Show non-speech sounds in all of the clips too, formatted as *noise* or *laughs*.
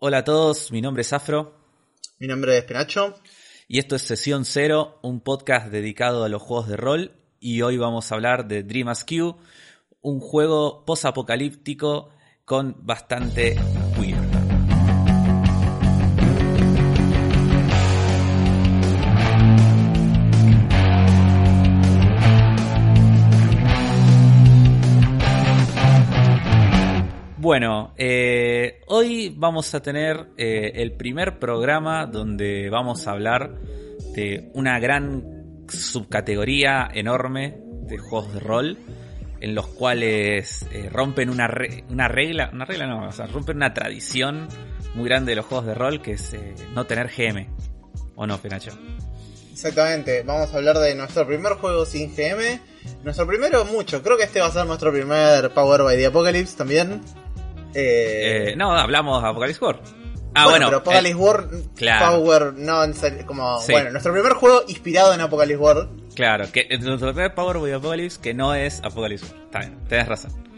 Hola a todos, mi nombre es Afro. Mi nombre es Penacho. Y esto es Sesión Cero, un podcast dedicado a los juegos de rol. Y hoy vamos a hablar de Dream Askew, un juego post-apocalíptico con bastante Bueno, eh, hoy vamos a tener eh, el primer programa donde vamos a hablar de una gran subcategoría enorme de juegos de rol en los cuales eh, rompen una, una regla, una regla no, o sea, rompen una tradición muy grande de los juegos de rol que es no tener GM. ¿O no, Penacho? Exactamente, vamos a hablar de nuestro primer juego sin GM. Nuestro primero mucho, creo que este va a ser nuestro primer Power by the Apocalypse también. Eh, no, hablamos de Apocalypse War. Ah, bueno. pero Apocalypse War, Power, no, como, bueno, nuestro primer juego inspirado en Apocalypse War. Claro, que nuestro primer Power by Apocalypse que no es Apocalypse War. Está bien, tenés razón.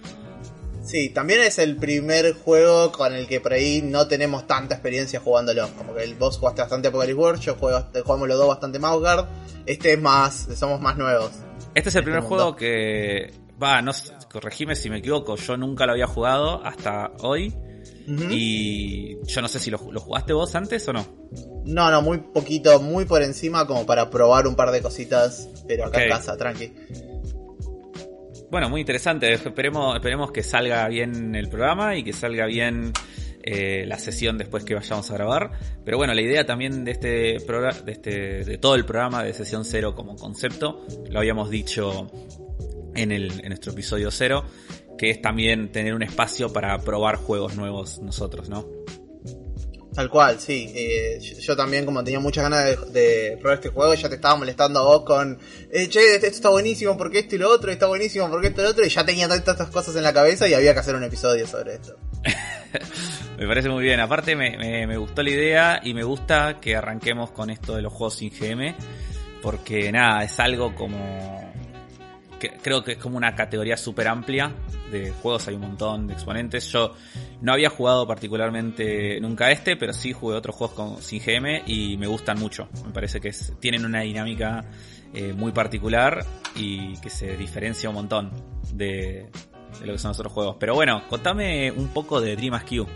Sí, también es el primer juego con el que por ahí no tenemos tanta experiencia jugándolo. Como que el vos jugaste bastante Apocalypse War, yo juego, jugamos los dos bastante Guard. Este es más, somos más nuevos. Este es el primer juego que va, no corregime si me equivoco, yo nunca lo había jugado hasta hoy. Y yo no sé si lo, jugaste vos antes o no. No, no, muy poquito, muy por encima como para probar un par de cositas, pero acá en casa, tranqui. Bueno, muy interesante. Esperemos, esperemos que salga bien el programa y que salga bien eh, la sesión después que vayamos a grabar. Pero bueno, la idea también de este programa, de este, de todo el programa de sesión cero como concepto, lo habíamos dicho en, el, en nuestro episodio cero, que es también tener un espacio para probar juegos nuevos nosotros, ¿no? Tal cual, sí. Eh, yo, también, como tenía muchas ganas de, probar este juego, ya te estaba molestando a vos con, eh, che, esto está buenísimo porque esto y lo otro, está buenísimo porque esto y lo otro, y ya tenía tantas cosas en la cabeza y había que hacer un episodio sobre esto. *laughs* *laughs* me parece muy bien. Aparte, me, gustó la idea y me gusta que arranquemos con esto de los juegos sin GM, porque nada, es algo como creo que es como una categoría súper amplia de juegos, hay un montón de exponentes. Yo no había jugado particularmente nunca este, pero sí jugué otros juegos con, sin GM y me gustan mucho. Me parece que tienen una dinámica eh, muy particular y que se diferencia un montón de, lo que son los otros juegos. Pero bueno, contame un poco de Dream Askew.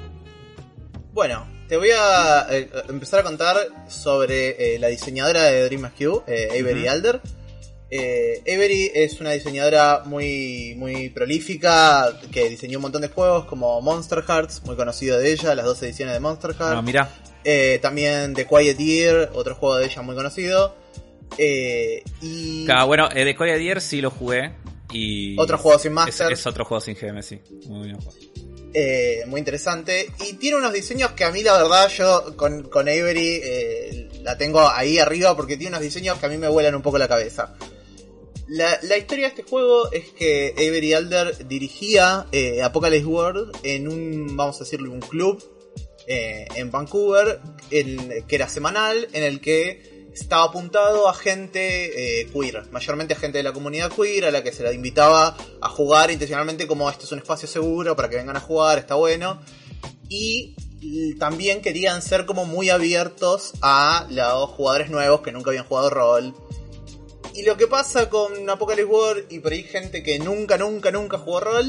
Bueno, te voy a eh, empezar a contar sobre eh, la diseñadora de Dream Askew, Avery Alder eh, Avery es una diseñadora muy, muy prolífica que diseñó un montón de juegos como Monster Hearts, muy conocido de ella, las dos ediciones de Monster Hearts. Ah, mira. Eh, también The Quiet Year, otro juego de ella muy conocido. Eh, y... bueno, The Quiet Year sí lo jugué. Y otro juego sin Master. Es, otro juego sin GM, sí. Muy bien muy interesante. Y tiene unos diseños que a mí, la verdad, yo con, con Avery la tengo ahí arriba porque tiene unos diseños que a mí me vuelan un poco la cabeza. La, historia de este juego es que Avery Alder dirigía eh, Apocalypse World en un, vamos a decirlo, un club eh, en Vancouver, que era semanal, en el que estaba apuntado a gente eh, queer, mayormente a gente de la comunidad queer, a la que se la invitaba a jugar intencionalmente como esto es un espacio seguro para que vengan a jugar, está bueno. Y también querían ser como muy abiertos a los jugadores nuevos que nunca habían jugado rol y lo que pasa con Apocalypse War y por ahí gente que nunca, nunca, nunca jugó rol,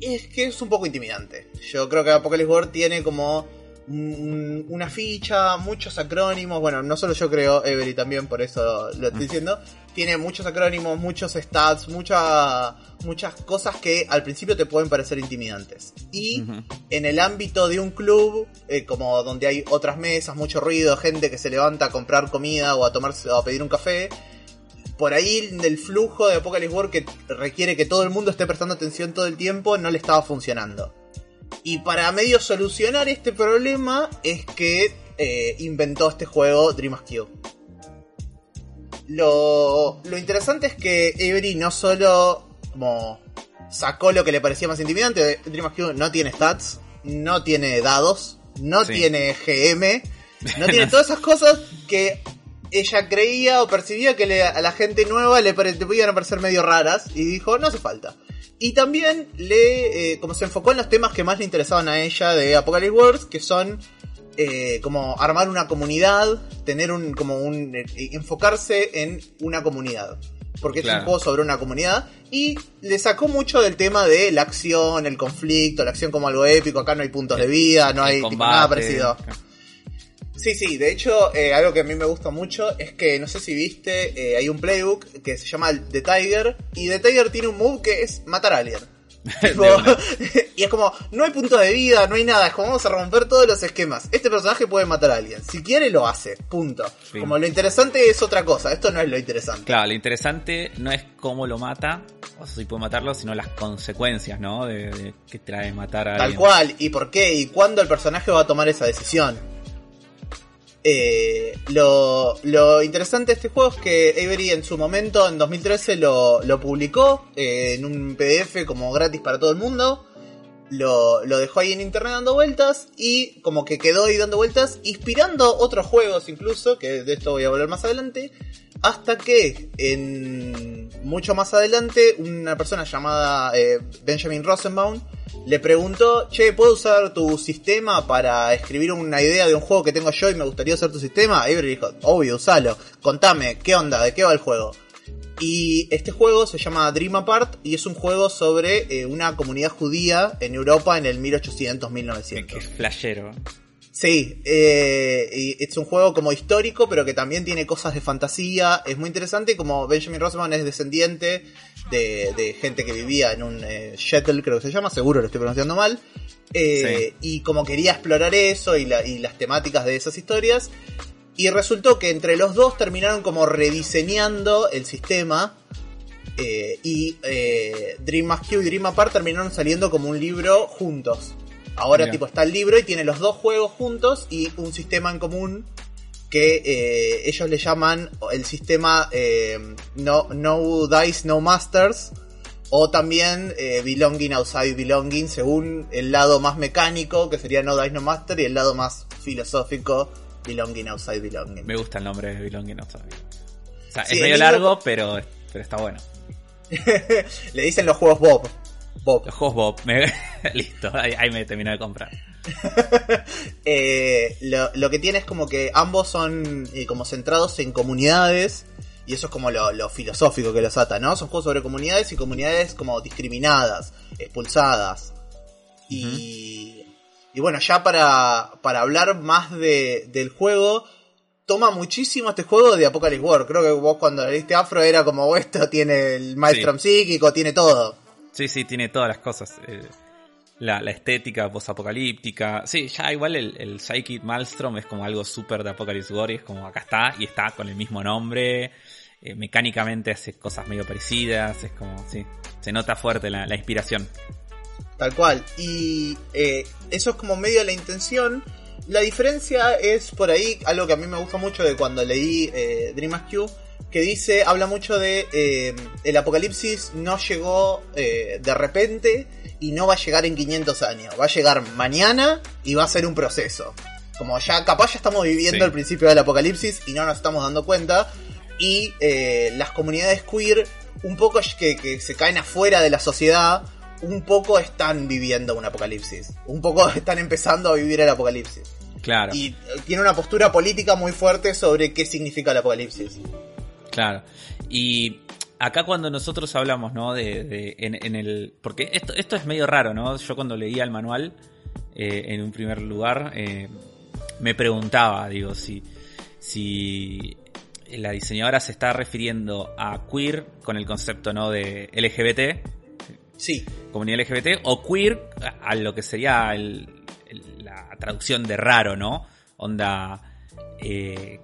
es que es un poco intimidante. Yo creo que Apocalypse War tiene como una ficha, muchos acrónimos, bueno, no solo yo creo, Every también, por eso lo estoy diciendo, tiene muchos acrónimos, muchos stats, muchas cosas que al principio te pueden parecer intimidantes. Y en el ámbito de un club, eh, como donde hay otras mesas, mucho ruido, gente que se levanta a comprar comida o a tomarse o a pedir un café, por ahí el flujo de Apocalypse War que requiere que todo el mundo esté prestando atención todo el tiempo no le estaba funcionando. Y para medio solucionar este problema es que eh, inventó este juego Dream Askew. Lo, lo interesante es que Avery no solo como sacó lo que le parecía más intimidante, Dream Askew no tiene stats, no tiene dados, no tiene GM, no tiene *laughs* todas esas cosas que ella creía o percibía que le- a la gente nueva le, le podían parecer medio raras y dijo, no hace falta. Y también le, eh, como se enfocó en los temas que más le interesaban a ella de Apocalypse Wars, que son eh, como armar una comunidad, tener un, como un, eh, enfocarse en una comunidad. Porque es un juego sobre una comunidad y le sacó mucho del tema de la acción, el conflicto, la acción como algo épico, acá no hay puntos de vida, no hay combate. nada parecido. Sí, sí, de hecho, eh, algo que a mí me gusta mucho es que, no sé si viste, eh, hay un playbook que se llama The Tiger, y The Tiger tiene un move que es matar a alguien. *laughs* Tipo, *laughs* y es como, no hay punto de vida, no hay nada, es como vamos a romper todos los esquemas. Este personaje puede matar a alguien, si quiere lo hace, punto. Como lo interesante es otra cosa, esto no es lo interesante. Claro, lo interesante no es cómo lo mata, o si puede matarlo, sino las consecuencias, ¿no? De, de que trae matar a Tal alguien. cual, y por qué, y cuándo el personaje va a tomar esa decisión. Eh, lo, lo interesante de este juego es que Avery en su momento, en 2013, lo, lo publicó eh, en un PDF como gratis para todo el mundo. Lo, lo dejó ahí en internet dando vueltas y como que quedó ahí dando vueltas, inspirando otros juegos incluso, que de esto voy a volver más adelante, hasta que en mucho más adelante una persona llamada eh, Benjamin Rosenbaum le preguntó, che, ¿puedo usar tu sistema para escribir una idea de un juego que tengo yo y me gustaría usar tu sistema? Avery dijo, obvio, usalo, contame, ¿qué onda? ¿De qué va el juego? Y este juego se llama Dream Apart y es un juego sobre eh, una comunidad judía en Europa en el 1800-1900. Que, que es flashero. Sí, eh, y es un juego como histórico, pero que también tiene cosas de fantasía. Es muy interesante, como Benjamin Roseman es descendiente de, de gente que vivía en un eh, shuttle, creo que se llama, seguro lo estoy pronunciando mal. Eh, Y como quería explorar eso y, la- y las temáticas de esas historias. Y resultó que entre los dos terminaron como rediseñando el sistema. eh, y eh, Dream Mask y Dream Apart terminaron saliendo como un libro juntos. Ahora tipo está el libro y tiene los dos juegos juntos y un sistema en común que eh, ellos le llaman el sistema eh, no, no Dice No Masters o también eh, Belonging Outside Belonging según el lado más mecánico que sería No Dice No Master y el lado más filosófico Belonging Outside Belonging. Me gusta el nombre de Belonging no sabía. O sea, Sí, es medio libro- largo, pero, pero está bueno. *laughs* Le dicen los juegos Bob. Bob. Bob, me- *laughs* listo, ahí, ahí me terminó de comprar. *laughs* Eh, lo, lo que tiene es como que ambos son eh, como centrados en comunidades. Y eso es como lo, lo filosófico que los ata, ¿no? Son juegos sobre comunidades y comunidades como discriminadas, expulsadas. Y, y bueno, ya para, para hablar más de, del juego, toma muchísimo este juego de Apocalypse War. Creo que vos cuando leíste Afro era como, "Oh, esto tiene el Maelstrom psíquico, tiene todo. Sí, sí, tiene todas las cosas. eh, la, la estética posapocalíptica. Sí, ya igual el, el Psychic Maelstrom es como algo súper de Apocalypse War y es como acá está y está con el mismo nombre. eh, mecánicamente hace cosas medio parecidas. Es como, sí, se nota fuerte la, la inspiración. Tal cual. Y eh, eso es como medio la intención. La diferencia es por ahí algo que a mí me gusta mucho de cuando leí eh, Dream Askew, que dice, habla mucho de eh, el apocalipsis no llegó eh, de repente y no va a llegar en 500 años. Va a llegar mañana y va a ser un proceso. Como ya capaz ya estamos viviendo Sí. el principio del apocalipsis y no nos estamos dando cuenta. Y eh, las comunidades queer, un poco que, que se caen afuera de la sociedad, un poco están viviendo un apocalipsis. Un poco *laughs* están empezando a vivir el apocalipsis. Claro, Y eh, tiene una postura política muy fuerte sobre qué significa el apocalipsis. Claro. Y acá cuando nosotros hablamos, ¿no? De, de- en, en el. Porque esto, esto es medio raro, ¿no? Yo cuando leía el manual, eh, en un primer lugar, eh, me preguntaba, digo, si. si la diseñadora se está refiriendo a queer con el concepto no de LGBT, Sí, comunidad LGBT, o queer a lo que sería el- el- la traducción de raro, ¿no? Onda. eh,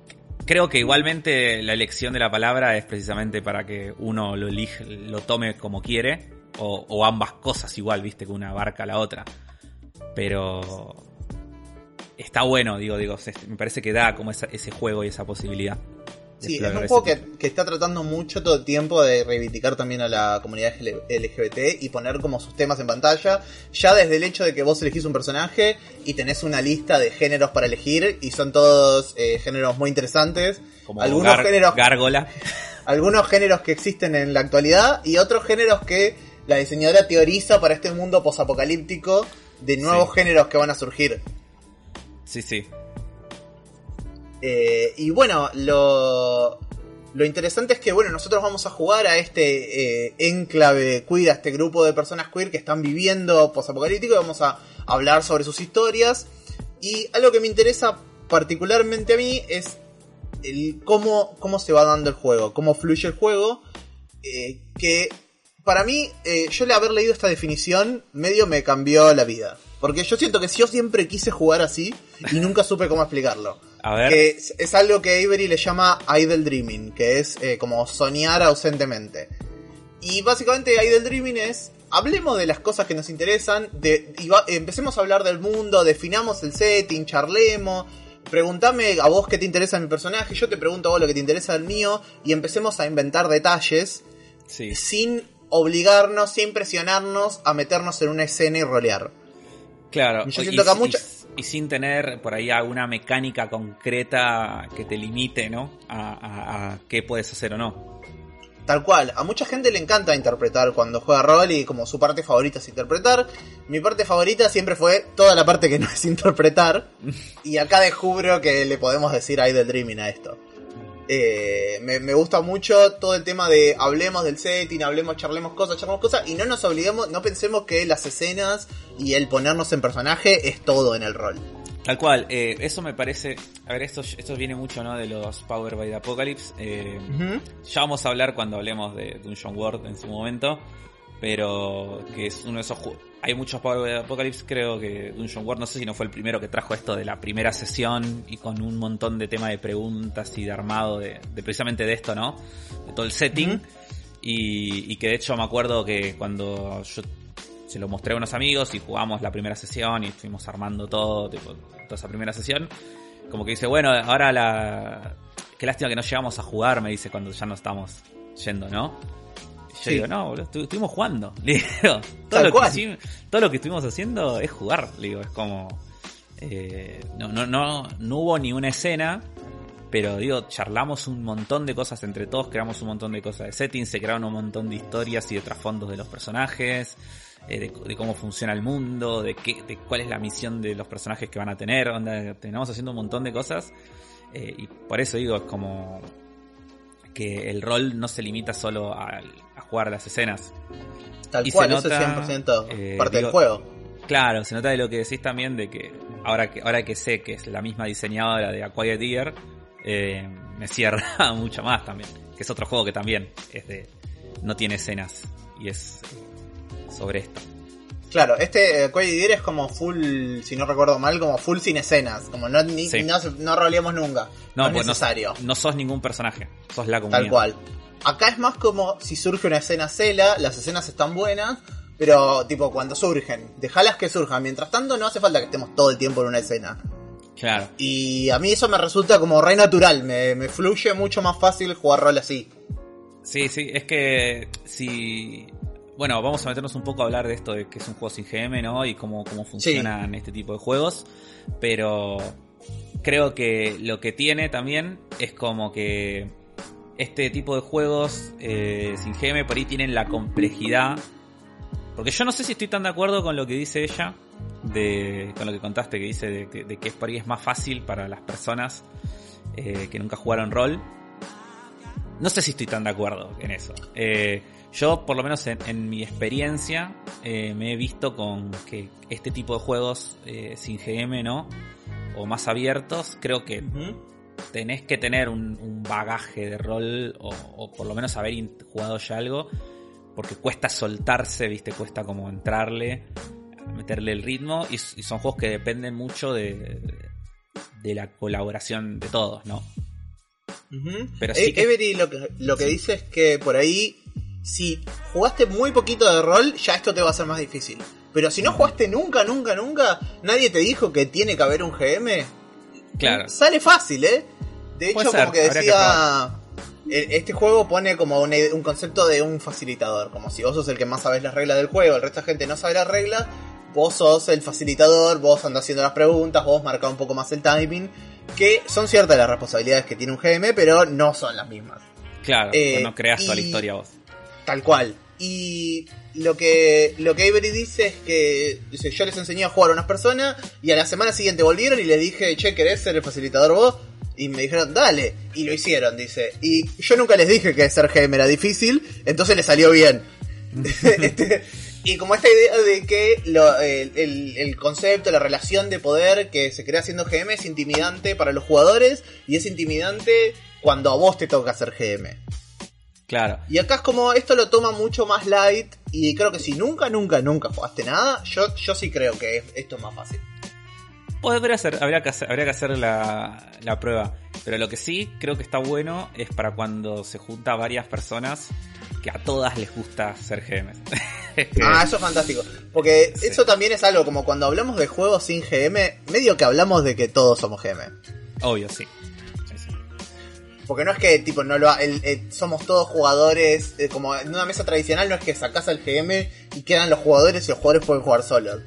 creo que igualmente la elección de la palabra es precisamente para que uno lo elige, lo tome como quiere, o, o ambas cosas igual, viste, que una abarca a la otra. Pero está bueno, digo, digo, me parece que da como esa- ese juego y esa posibilidad. Sí, es un juego que, que, está tratando mucho todo el tiempo de reivindicar también a la comunidad LGBT y poner como sus temas en pantalla. Ya desde el hecho de que vos elegís un personaje y tenés una lista de géneros para elegir y son todos eh, géneros muy interesantes. Como algunos géneros. Gárgola. *laughs* Algunos géneros que existen en la actualidad y otros géneros que la diseñadora teoriza para este mundo posapocalíptico de nuevos géneros que van a surgir. Sí, sí. Eh, y bueno, lo, lo interesante es que, bueno, nosotros vamos a jugar a este eh, enclave queer, a este grupo de personas queer que están viviendo posapocalíptico y vamos a hablar sobre sus historias. Y algo que me interesa particularmente a mí es el cómo, cómo se va dando el juego, cómo fluye el juego. Eh, que para mí, yo el haber leído esta definición medio me cambió la vida. Porque yo siento que yo siempre quise jugar así y nunca supe cómo explicarlo. Que es, algo que Avery le llama idle dreaming, que es eh, como soñar ausentemente. Y básicamente idle dreaming es, hablemos de las cosas que nos interesan, de, empecemos a hablar del mundo, definamos el setting, charlemos, pregúntame a vos qué te interesa mi personaje, yo te pregunto a vos lo que te interesa del mío, y empecemos a inventar detalles sin obligarnos, sin presionarnos a meternos en una escena y rolear. Claro, yo siento que muchas y sin tener por ahí alguna mecánica concreta que te limite, ¿no? A, qué puedes hacer o no. Tal cual, a mucha gente le encanta interpretar cuando juega rol y como su parte favorita es interpretar. Mi parte favorita siempre fue toda la parte que no es *laughs* interpretar. y acá descubro que le podemos decir del Dreaming a esto. Eh, me, gusta mucho todo el tema de hablemos del setting, hablemos, charlemos cosas, charlemos cosas y no nos olvidemos, no pensemos que las escenas y el ponernos en personaje es todo en el rol. Tal cual, eh, eso me parece, a ver, esto, esto viene mucho ¿no? de los Power by the Apocalypse. Eh, ya vamos a hablar cuando hablemos de Dungeon World en su momento, pero que es uno de esos juegos hay muchos Apocalypse, creo que Dungeon World, no sé si no fue el primero que trajo esto de la primera sesión y con un montón de tema de preguntas y de armado de, precisamente de esto, ¿no? De todo el setting. y, que de hecho me acuerdo que cuando yo se lo mostré a unos amigos y jugamos la primera sesión y fuimos armando todo, toda esa primera sesión, como que dice, bueno, ahora la... Qué lástima que no llegamos a jugar, me dice cuando ya no estamos yendo, ¿no? Yo digo, no, estuvimos jugando. *laughs* todo, lo que, todo lo que estuvimos haciendo es jugar. digo, es como. Eh, no, no, no, no hubo ni una escena, pero digo, charlamos un montón de cosas entre todos, creamos un montón de cosas de settings, se crearon un montón de historias y de trasfondos de los personajes, eh, de, cómo funciona el mundo, de, qué, de cuál es la misión de los personajes que van a tener, onda, haciendo un montón de cosas, eh, y por eso digo, es como que el rol no se limita solo al jugar las escenas. Tal cual, eso es 100% eh, parte del juego. Claro, se nota de lo que decís también de que ahora que ahora que sé que es la misma diseñadora de A Quiet Year, eh, me cierra *laughs* mucho más también. Que es otro juego que también es de no tiene escenas y es sobre esto. Claro, este Quiet Year es como full, si no recuerdo mal, como full sin escenas, como no ni, no, no roleamos nunca. No, es pues necesario. No, sos ningún personaje, sos la comunidad. Tal cual. Acá es más como si surge una escena cela, las escenas están buenas, pero tipo cuando surgen, dejalas que surjan. Mientras tanto no hace falta que estemos todo el tiempo en una escena. Claro. Y a mí eso me resulta como re natural, me, fluye mucho más fácil jugar rol así. Sí, sí, es que si... Bueno, vamos a meternos un poco a hablar de esto de que es un juego sin GM, ¿no? Y cómo, cómo funcionan este tipo de juegos. Pero creo que lo que tiene también es como que este tipo de juegos eh, sin GM por ahí tienen la complejidad. Porque yo no sé si estoy tan de acuerdo con lo que dice ella, de, con lo que contaste, que dice de, que por ahí es más fácil para las personas eh, que nunca jugaron rol. No sé si estoy tan de acuerdo en eso. Eh, yo, por lo menos en, mi experiencia, me he visto con que este tipo de juegos sin GM, ¿no? O más abiertos, creo que tenés que tener un, bagaje de rol o, por lo menos haber jugado ya algo, porque cuesta soltarse, viste, cuesta como entrarle, meterle el ritmo y, son juegos que dependen mucho de, de la colaboración de todos, ¿no? Pero sí e- Every lo que, lo que dice es que por ahí, si jugaste muy poquito de rol, ya esto te va a ser más difícil. Pero si no jugaste nunca, nunca, nunca, nadie te dijo que tiene que haber un GM, Claro. Sale fácil, ¿eh? De hecho, ser, como que decía. e- Este juego pone como ide- un concepto de un facilitador. Como si vos sos el que más sabes las reglas del juego, el resto de gente no sabe las reglas. Vos sos el facilitador, vos andás haciendo las preguntas, vos marcás un poco más el timing. Que son ciertas las responsabilidades que tiene un GM, pero no son las mismas. Claro, Eh, no creas toda la historia vos. Tal cual. Y lo que, lo que Avery dice es que dice, yo les enseñé a jugar a unas personas y a la semana siguiente volvieron y les dije, che, ¿querés ser el facilitador vos? Y me dijeron, dale. Y lo hicieron, dice. Y yo nunca les dije que ser GM era difícil, entonces les salió bien. *laughs* Este, y como esta idea de que el- el concepto, la relación de poder que se crea siendo GM es intimidante para los jugadores y es intimidante cuando a vos te toca ser GM. Claro. Y acá es como esto lo toma mucho más light y creo que si nunca, nunca, nunca jugaste nada, yo, yo sí creo que es- esto es más fácil. Podría hacer, habría que hacer, habría que hacer la, la prueba. Pero lo que sí creo que está bueno es para cuando se junta varias personas que a todas les gusta ser GMs. *laughs* Ah, eso es fantástico. Porque Sí. eso también es algo como cuando hablamos de juegos sin GM, medio que hablamos de que todos somos GM. Obvio, sí. Porque no es que tipo no lo ha- el- el- somos todos jugadores, eh, como en una mesa tradicional no es que sacás al GM y quedan los jugadores y los jugadores pueden jugar solos.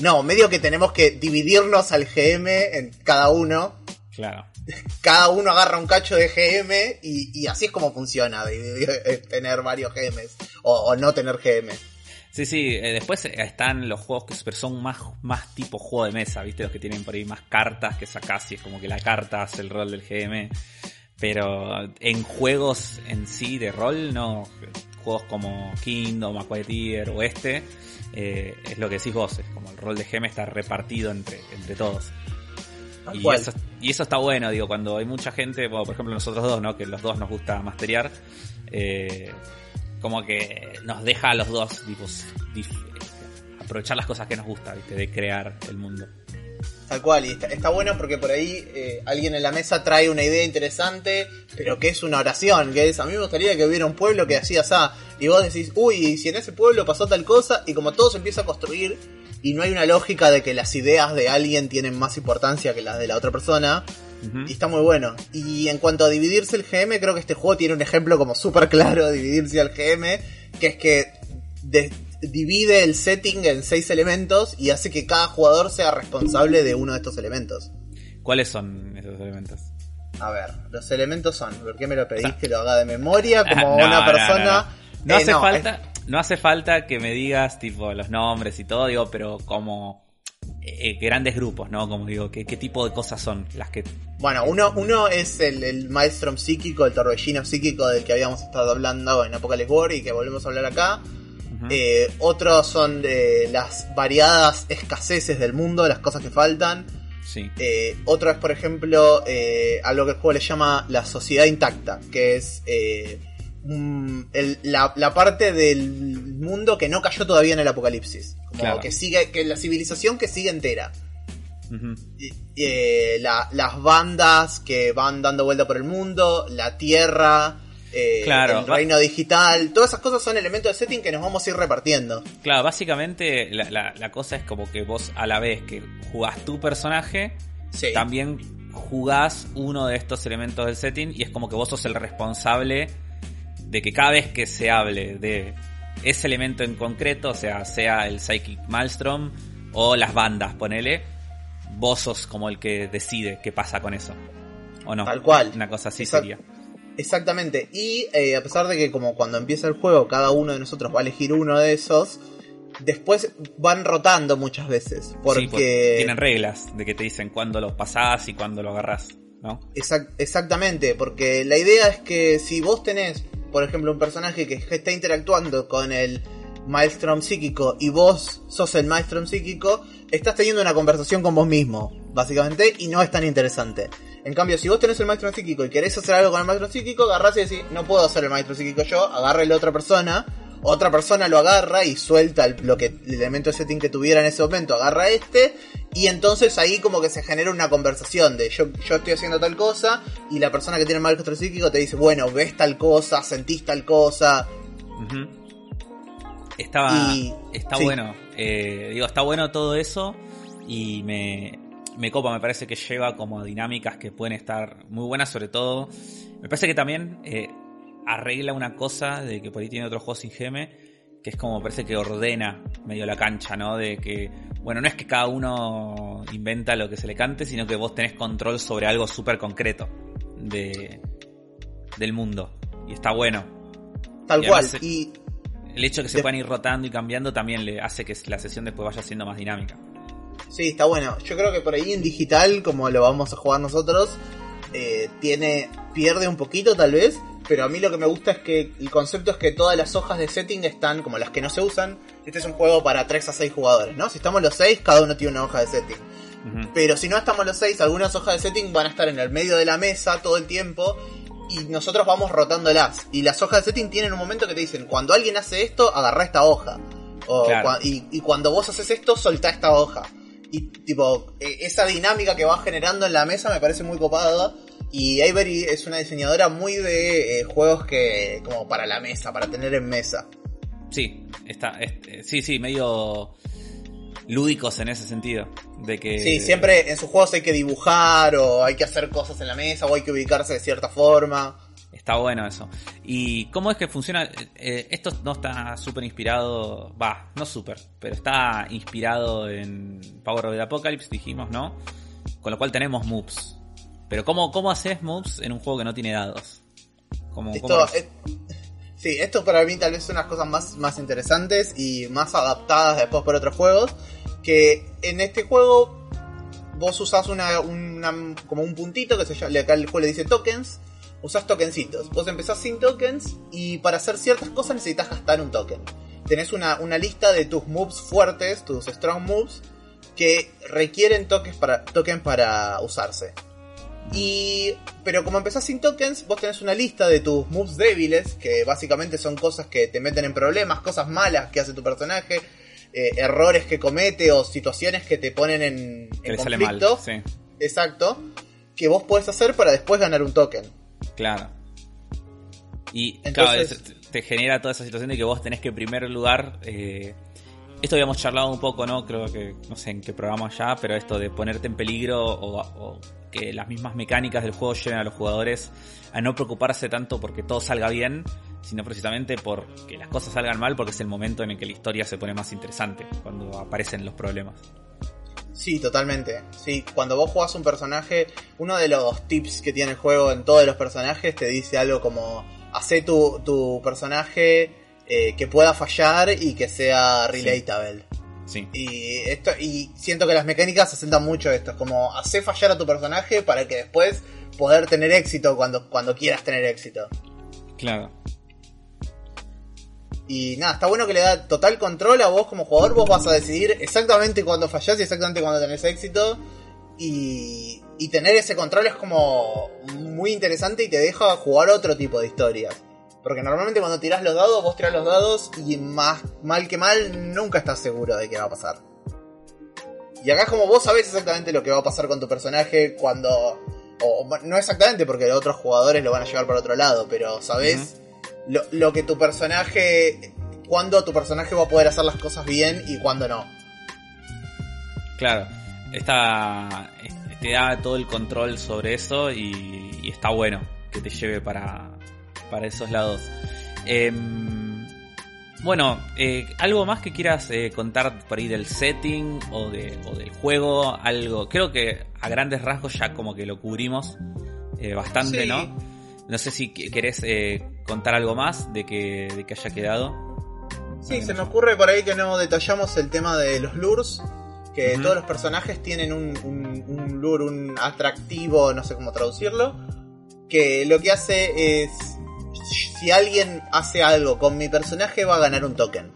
No, medio que tenemos que dividirnos al GM en cada uno Claro. *laughs* cada uno agarra un cacho de GM y, y así es como funciona, de tener varios GMs o, o no tener GM. Sí, sí, eh, después eh, están los juegos que son más, más tipo juego de mesa, ¿viste? Los que tienen por ahí más cartas que sacás y es como que la carta hace el rol del GM. Pero en juegos en sí de rol, no. Juegos como Kingdom, Aquatier o este, eh, es lo que decís vos, es como el rol de GM está repartido entre, entre todos. Y eso, y eso está bueno, digo, cuando hay mucha gente, bueno, por ejemplo nosotros dos, ¿no? Que los dos nos gusta masteriar, eh, como que nos deja a los dos, tipo, aprovechar las cosas que nos gusta, ¿viste? De crear el mundo. Tal cual, y está, está bueno porque por ahí eh, alguien en la mesa trae una idea interesante, pero que es una oración, que es, a mí me gustaría que hubiera un pueblo que hacía así, y vos decís, uy, y si en ese pueblo pasó tal cosa, y como todo se empieza a construir, y no hay una lógica de que las ideas de alguien tienen más importancia que las de la otra persona. Y está muy bueno. Y en cuanto a dividirse el GM, creo que este juego tiene un ejemplo como súper claro de *laughs* dividirse al GM, que es que de- divide el setting en seis elementos y hace que cada jugador sea responsable de uno de estos elementos. ¿Cuáles son esos elementos? A ver, los elementos son, ¿por qué me lo pedís que lo haga de memoria como *laughs* No, una persona? No, no. Eh, hace falta, no hace falta que me digas tipo los nombres y todo, digo, pero como eh, grandes grupos, ¿no? Como digo, ¿qué, qué tipo de cosas son las que Bueno, uno, uno es el, el Maelstrom psíquico, el torbellino psíquico del que habíamos estado hablando en Apocalypse War y que volvemos a hablar acá. Eh, otros son de las variadas escaseces del mundo, las cosas que faltan. Sí. Eh, otro es, por ejemplo, eh, algo que el juego le llama la sociedad intacta, que es eh, un- el- la, la parte del mundo que no cayó todavía en el apocalipsis. Como Claro. que sigue, que la civilización que sigue entera. Eh, la- las bandas que van dando vuelta por el mundo, la tierra, eh, Claro. el reino digital, todas esas cosas son elementos de setting que nos vamos a ir repartiendo. Claro, básicamente la, la- la cosa es como que vos a la vez que jugás tu personaje, Sí. también jugás uno de estos elementos del setting y es como que vos sos el responsable de que cada vez que se hable de ese elemento en concreto, o sea, sea el Psychic Maelstrom o las bandas, ponele, vos sos como el que decide qué pasa con eso. ¿O no? Tal cual. Una cosa así sería. Exactamente. Y eh, a pesar de que como cuando empieza el juego cada uno de nosotros va a elegir uno de esos, después van rotando muchas veces. Porque... Sí, pues, tienen reglas de que te dicen cuándo lo pasás y cuándo lo agarrás, ¿no? Exact- exactamente, porque la idea es que si vos tenés, por ejemplo, un personaje que está interactuando con el Maelstrom psíquico y vos sos el Maelstrom psíquico, estás teniendo una conversación con vos mismo, básicamente, y no es tan interesante. En cambio, si vos tenés el Maestro psíquico y querés hacer algo con el Maestro psíquico, agarrás y decís, no puedo hacer el Maestro psíquico yo, agarra la otra persona, otra persona lo agarra y suelta el, lo que, el elemento de setting que tuviera en ese momento, agarra este, y entonces ahí como que se genera una conversación de yo, yo estoy haciendo tal cosa, y la persona que tiene el maestro psíquico te dice, bueno, ves tal cosa, sentís tal cosa. Estaba. Y- está sí. bueno. Eh, digo, está bueno todo eso. Y me, me copa, me parece que lleva como a dinámicas que pueden estar muy buenas, sobre todo. Me parece que también eh, arregla una cosa de que por ahí tiene otros juegos sin GM, que es como parece que ordena medio la cancha, ¿no? De que, bueno, no es que cada uno inventa lo que se le cante, sino que vos tenés control sobre algo súper concreto de, del mundo. Y está bueno. Tal cual. y el hecho de que se puedan ir rotando y cambiando también le hace que la sesión después vaya siendo más dinámica. Sí, está bueno. Yo creo que por ahí en digital, como lo vamos a jugar nosotros, eh, tiene pierde un poquito tal vez, pero a mí lo que me gusta es que el concepto es que todas las hojas de setting están como las que no se usan. Este es un juego para 3 a 6 jugadores, ¿no? Si estamos los 6, cada uno tiene una hoja de setting. Pero si no estamos los 6, algunas hojas de setting van a estar en el medio de la mesa todo el tiempo y nosotros vamos rotándolas. Y las hojas de setting tienen un momento que te dicen, cuando alguien hace esto, agarra esta hoja. y, y, cuando vos haces esto, soltá esta hoja. Y tipo, e, esa dinámica que va generando en la mesa me parece muy copada. Y Avery es una diseñadora muy de eh, juegos que, como para la mesa, para tener en mesa. Sí, está, sí, sí, medio lúdicos en ese sentido. De que... Sí, siempre en sus juegos hay que dibujar o hay que hacer cosas en la mesa o hay que ubicarse de cierta forma. Está bueno eso. ¿Y cómo es que funciona? Eh, esto no está súper inspirado, va, no súper, pero está inspirado en Power of the Apocalypse, dijimos, ¿no? Con lo cual tenemos moves. Pero ¿cómo, cómo haces moves en un juego que no tiene dados? ¿Cómo, esto, sí, esto para mí tal vez son las cosas más, más interesantes y más adaptadas después por otros juegos. Que en este juego vos usás una, una como un puntito que se llama, acá el juego le dice tokens usas tokencitos. Vos empezás sin tokens y para hacer ciertas cosas necesitas gastar un token. Tenés una, lista de tus moves fuertes, tus strong moves, que requieren tokens para, token para usarse. Y. Pero como empezás sin tokens, vos tenés una lista de tus moves débiles, que básicamente son cosas que te meten en problemas, cosas malas que hace tu personaje, eh, errores que comete o situaciones que te ponen en, en conflicto. Exacto. Que vos podés hacer para después ganar un token. Claro. Y claro, te genera toda esa situación de que vos tenés que en primer lugar... Eh, esto habíamos charlado un poco, ¿no? Creo que, no sé en qué programa ya, pero esto de ponerte en peligro o, que las mismas mecánicas del juego lleven a los jugadores a no preocuparse tanto porque todo salga bien, sino precisamente porque las cosas salgan mal, porque es el momento en el que la historia se pone más interesante, cuando aparecen los problemas. Sí, totalmente. Sí, cuando vos jugás un personaje, uno de los tips que tiene el juego en todos los personajes te dice algo como, hace tu, tu personaje eh, que pueda fallar y que sea relatable. Sí. Y esto y siento que las mecánicas asentan mucho esto, es como hacer fallar a tu personaje para que después poder tener éxito cuando, cuando quieras tener éxito. Claro. Y nada, está bueno que le da total control a vos como jugador. Vos vas a decidir exactamente cuándo fallás y exactamente cuándo tenés éxito. Y, y tener ese control es como muy interesante y te deja jugar otro tipo de historias. Porque normalmente cuando tirás los dados, vos tirás los dados y más mal que mal nunca estás seguro de qué va a pasar. Y acá es como vos sabés exactamente lo que va a pasar con tu personaje cuando... O, no exactamente porque los otros jugadores lo van a llevar por otro lado, pero sabés lo, que tu personaje, cuándo tu personaje va a poder hacer las cosas bien y cuándo no. Claro, está, te da todo el control sobre eso y, está bueno que te lleve para, para esos lados. Em, bueno, eh, algo más que quieras eh, contar por ahí del setting o, de, o del juego, algo. Creo que a grandes rasgos ya como que lo cubrimos eh, bastante, ¿no? No sé si querés eh, contar algo más de que, de que haya quedado. Sí, se me ocurre por ahí que no detallamos el tema de los lures. Que todos los personajes tienen un, un, lure, un atractivo, no sé cómo traducirlo. Que lo que hace es. Si alguien hace algo con mi personaje, va a ganar un token.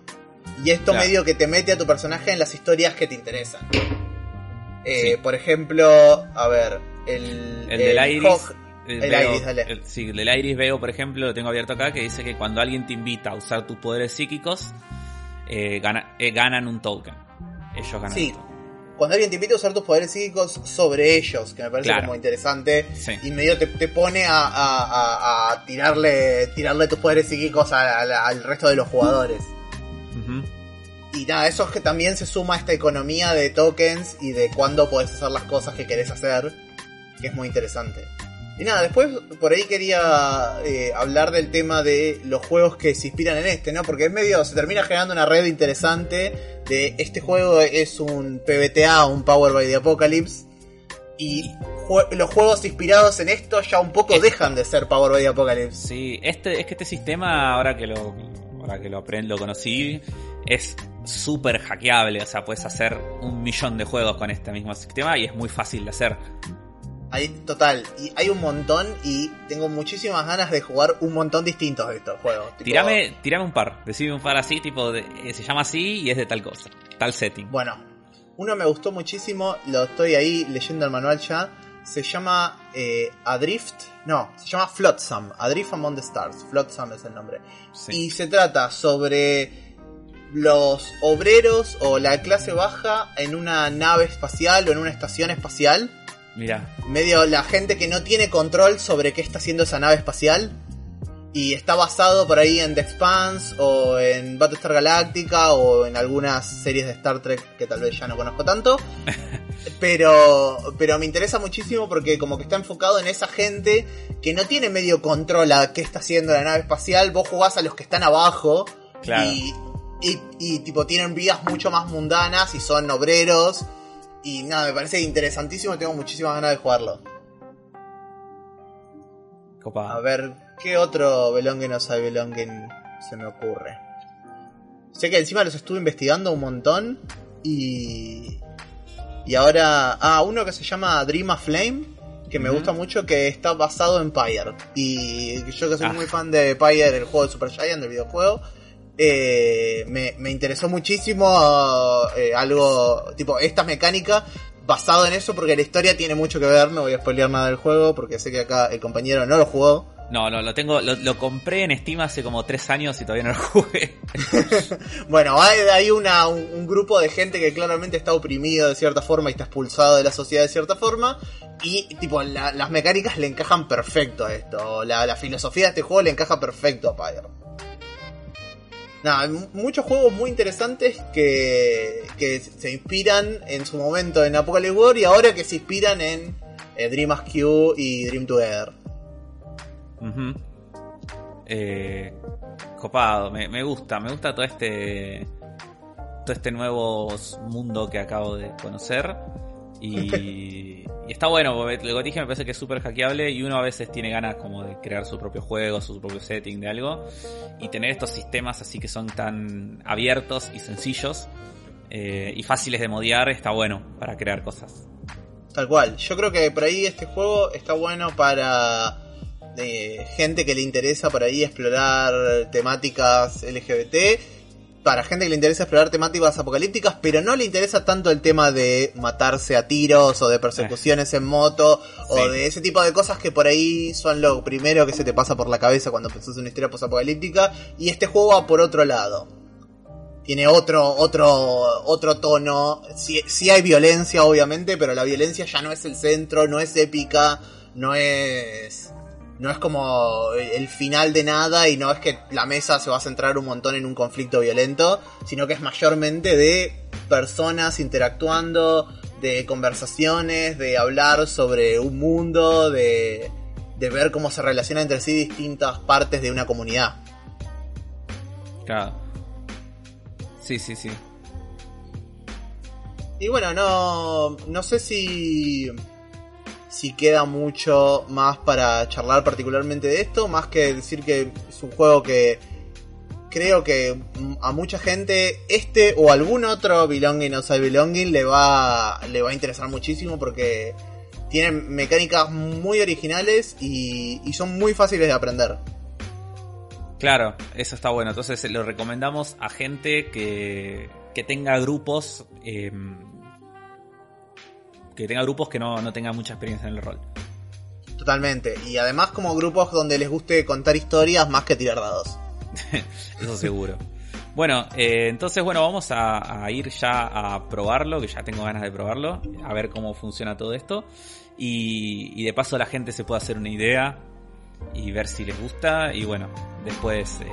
Y esto medio que te mete a tu personaje en las historias que te interesan. Eh, por ejemplo, a ver, el. El, del Iris. El, Iris, dale. sí, del Iris veo, por ejemplo, lo tengo abierto acá, que dice que cuando alguien te invita a usar tus poderes psíquicos, eh, eh, ganan un token. Ellos ganan sí. Cuando alguien te invita a usar tus poderes psíquicos sobre ellos, que me parece como interesante, y medio te, pone a, tirarle tirarle tus poderes psíquicos al resto de los jugadores. y nada, eso es que también se suma a esta economía de tokens y de cuándo podés hacer las cosas que querés hacer, que es muy interesante. Y nada, después por ahí quería eh, hablar del tema de los juegos que se inspiran en este, ¿no? Porque es medio, se termina generando una red interesante de este juego es un PBTA, un Power by the Apocalypse, y los juegos inspirados en esto ya un poco dejan de ser Power by the Apocalypse. Sí, este, es que este sistema, ahora que lo, ahora que lo aprendo, lo conocí, es súper hackeable, o sea, puedes hacer un millón de juegos con este mismo sistema y es muy fácil de hacer. Hay, total, y hay un montón y tengo muchísimas ganas de jugar un montón distintos de estos juegos. Tirame, un par, decime un par así, tipo, de, eh, se llama así y es de tal cosa, tal setting. Bueno, uno me gustó muchísimo, lo estoy ahí leyendo el manual ya, se llama eh, Adrift, no, se llama Flotsam, Adrift Among the Stars, Flotsam es el nombre. Y se trata sobre los obreros o la clase baja en una nave espacial o en una estación espacial Mira. Medio la gente que no tiene control sobre qué está haciendo esa nave espacial. Y está basado por ahí en The Expanse o en Battlestar Galactica o en algunas series de Star Trek que tal vez ya no conozco tanto. *laughs* pero, pero me interesa muchísimo porque como que está enfocado en esa gente que no tiene medio control a qué está haciendo la nave espacial. Vos jugás a los que están abajo. Y, y, y tipo tienen vidas mucho más mundanas y son obreros y nada, me parece interesantísimo, tengo muchísimas ganas de jugarlo. A ver, ¿qué otro Belongen o Belongen se me ocurre? Sé que encima los estuve investigando un montón y. Y ahora. Ah, uno que se llama Dream of Flame, que me gusta mucho, que está basado en Pyre. Y yo que soy ah. muy fan de Pyre, el juego de Super Giant, del videojuego eh, me, interesó muchísimo eh, algo tipo esta mecánica basado en eso porque la historia tiene mucho que ver, no voy a spoilear nada del juego porque sé que acá el compañero no lo jugó. No, no, lo tengo, lo, compré en Steam hace como tres años y todavía no lo jugué. *laughs* bueno, hay, una, un, grupo de gente que claramente está oprimido de cierta forma y está expulsado de la sociedad de cierta forma. Y tipo, las mecánicas le encajan perfecto a esto. La, la filosofía de este juego le encaja perfecto a Pyre nada, muchos juegos muy interesantes que, que se inspiran en su momento en Apocalypse War y ahora que se inspiran en eh, Dream Q y Dream Together. eh, copado, me, me, gusta, me gusta todo este todo este nuevo mundo que acabo de conocer. Y, *laughs* está bueno, porque lo dije me parece que es súper hackeable y uno a veces tiene ganas como de crear su propio juego, su propio setting de algo. Y tener estos sistemas así que son tan abiertos y sencillos eh, y fáciles de modiar está bueno para crear cosas. Tal cual, yo creo que por ahí este juego está bueno para eh, gente que le interesa por ahí explorar temáticas LGBT para gente que le interesa explorar temáticas apocalípticas, pero no le interesa tanto el tema de matarse a tiros o de persecuciones en moto o de ese tipo de cosas que por ahí son lo primero que se te pasa por la cabeza cuando pensás en una historia posapocalíptica y este juego va por otro lado. Tiene otro, otro, otro tono. Sí, sí hay violencia, obviamente, pero la violencia ya no es el centro, no es épica, no es no es como el final de nada y no es que la mesa se va a centrar un montón en un conflicto violento, sino que es mayormente de personas interactuando, de conversaciones, de hablar sobre un mundo, de, de ver cómo se relacionan entre sí distintas partes de una comunidad. Claro. Sí, sí, sí. Y bueno, no, no sé si si queda mucho más para charlar particularmente de esto, más que decir que es un juego que creo que a mucha gente este o algún otro Belonging o Belonging le va, le va a interesar muchísimo porque tienen mecánicas muy originales y, son muy fáciles de aprender. Claro, eso está bueno. Entonces lo recomendamos a gente que, que tenga grupos eh, que tenga grupos que no, no tengan mucha experiencia en el rol. Totalmente. Y además como grupos donde les guste contar historias más que tirar dados. *laughs* Eso seguro. Bueno, eh, entonces bueno, vamos a, ir ya a probarlo, que ya tengo ganas de probarlo, a ver cómo funciona todo esto. Y, de paso la gente se puede hacer una idea y ver si les gusta y bueno, después eh,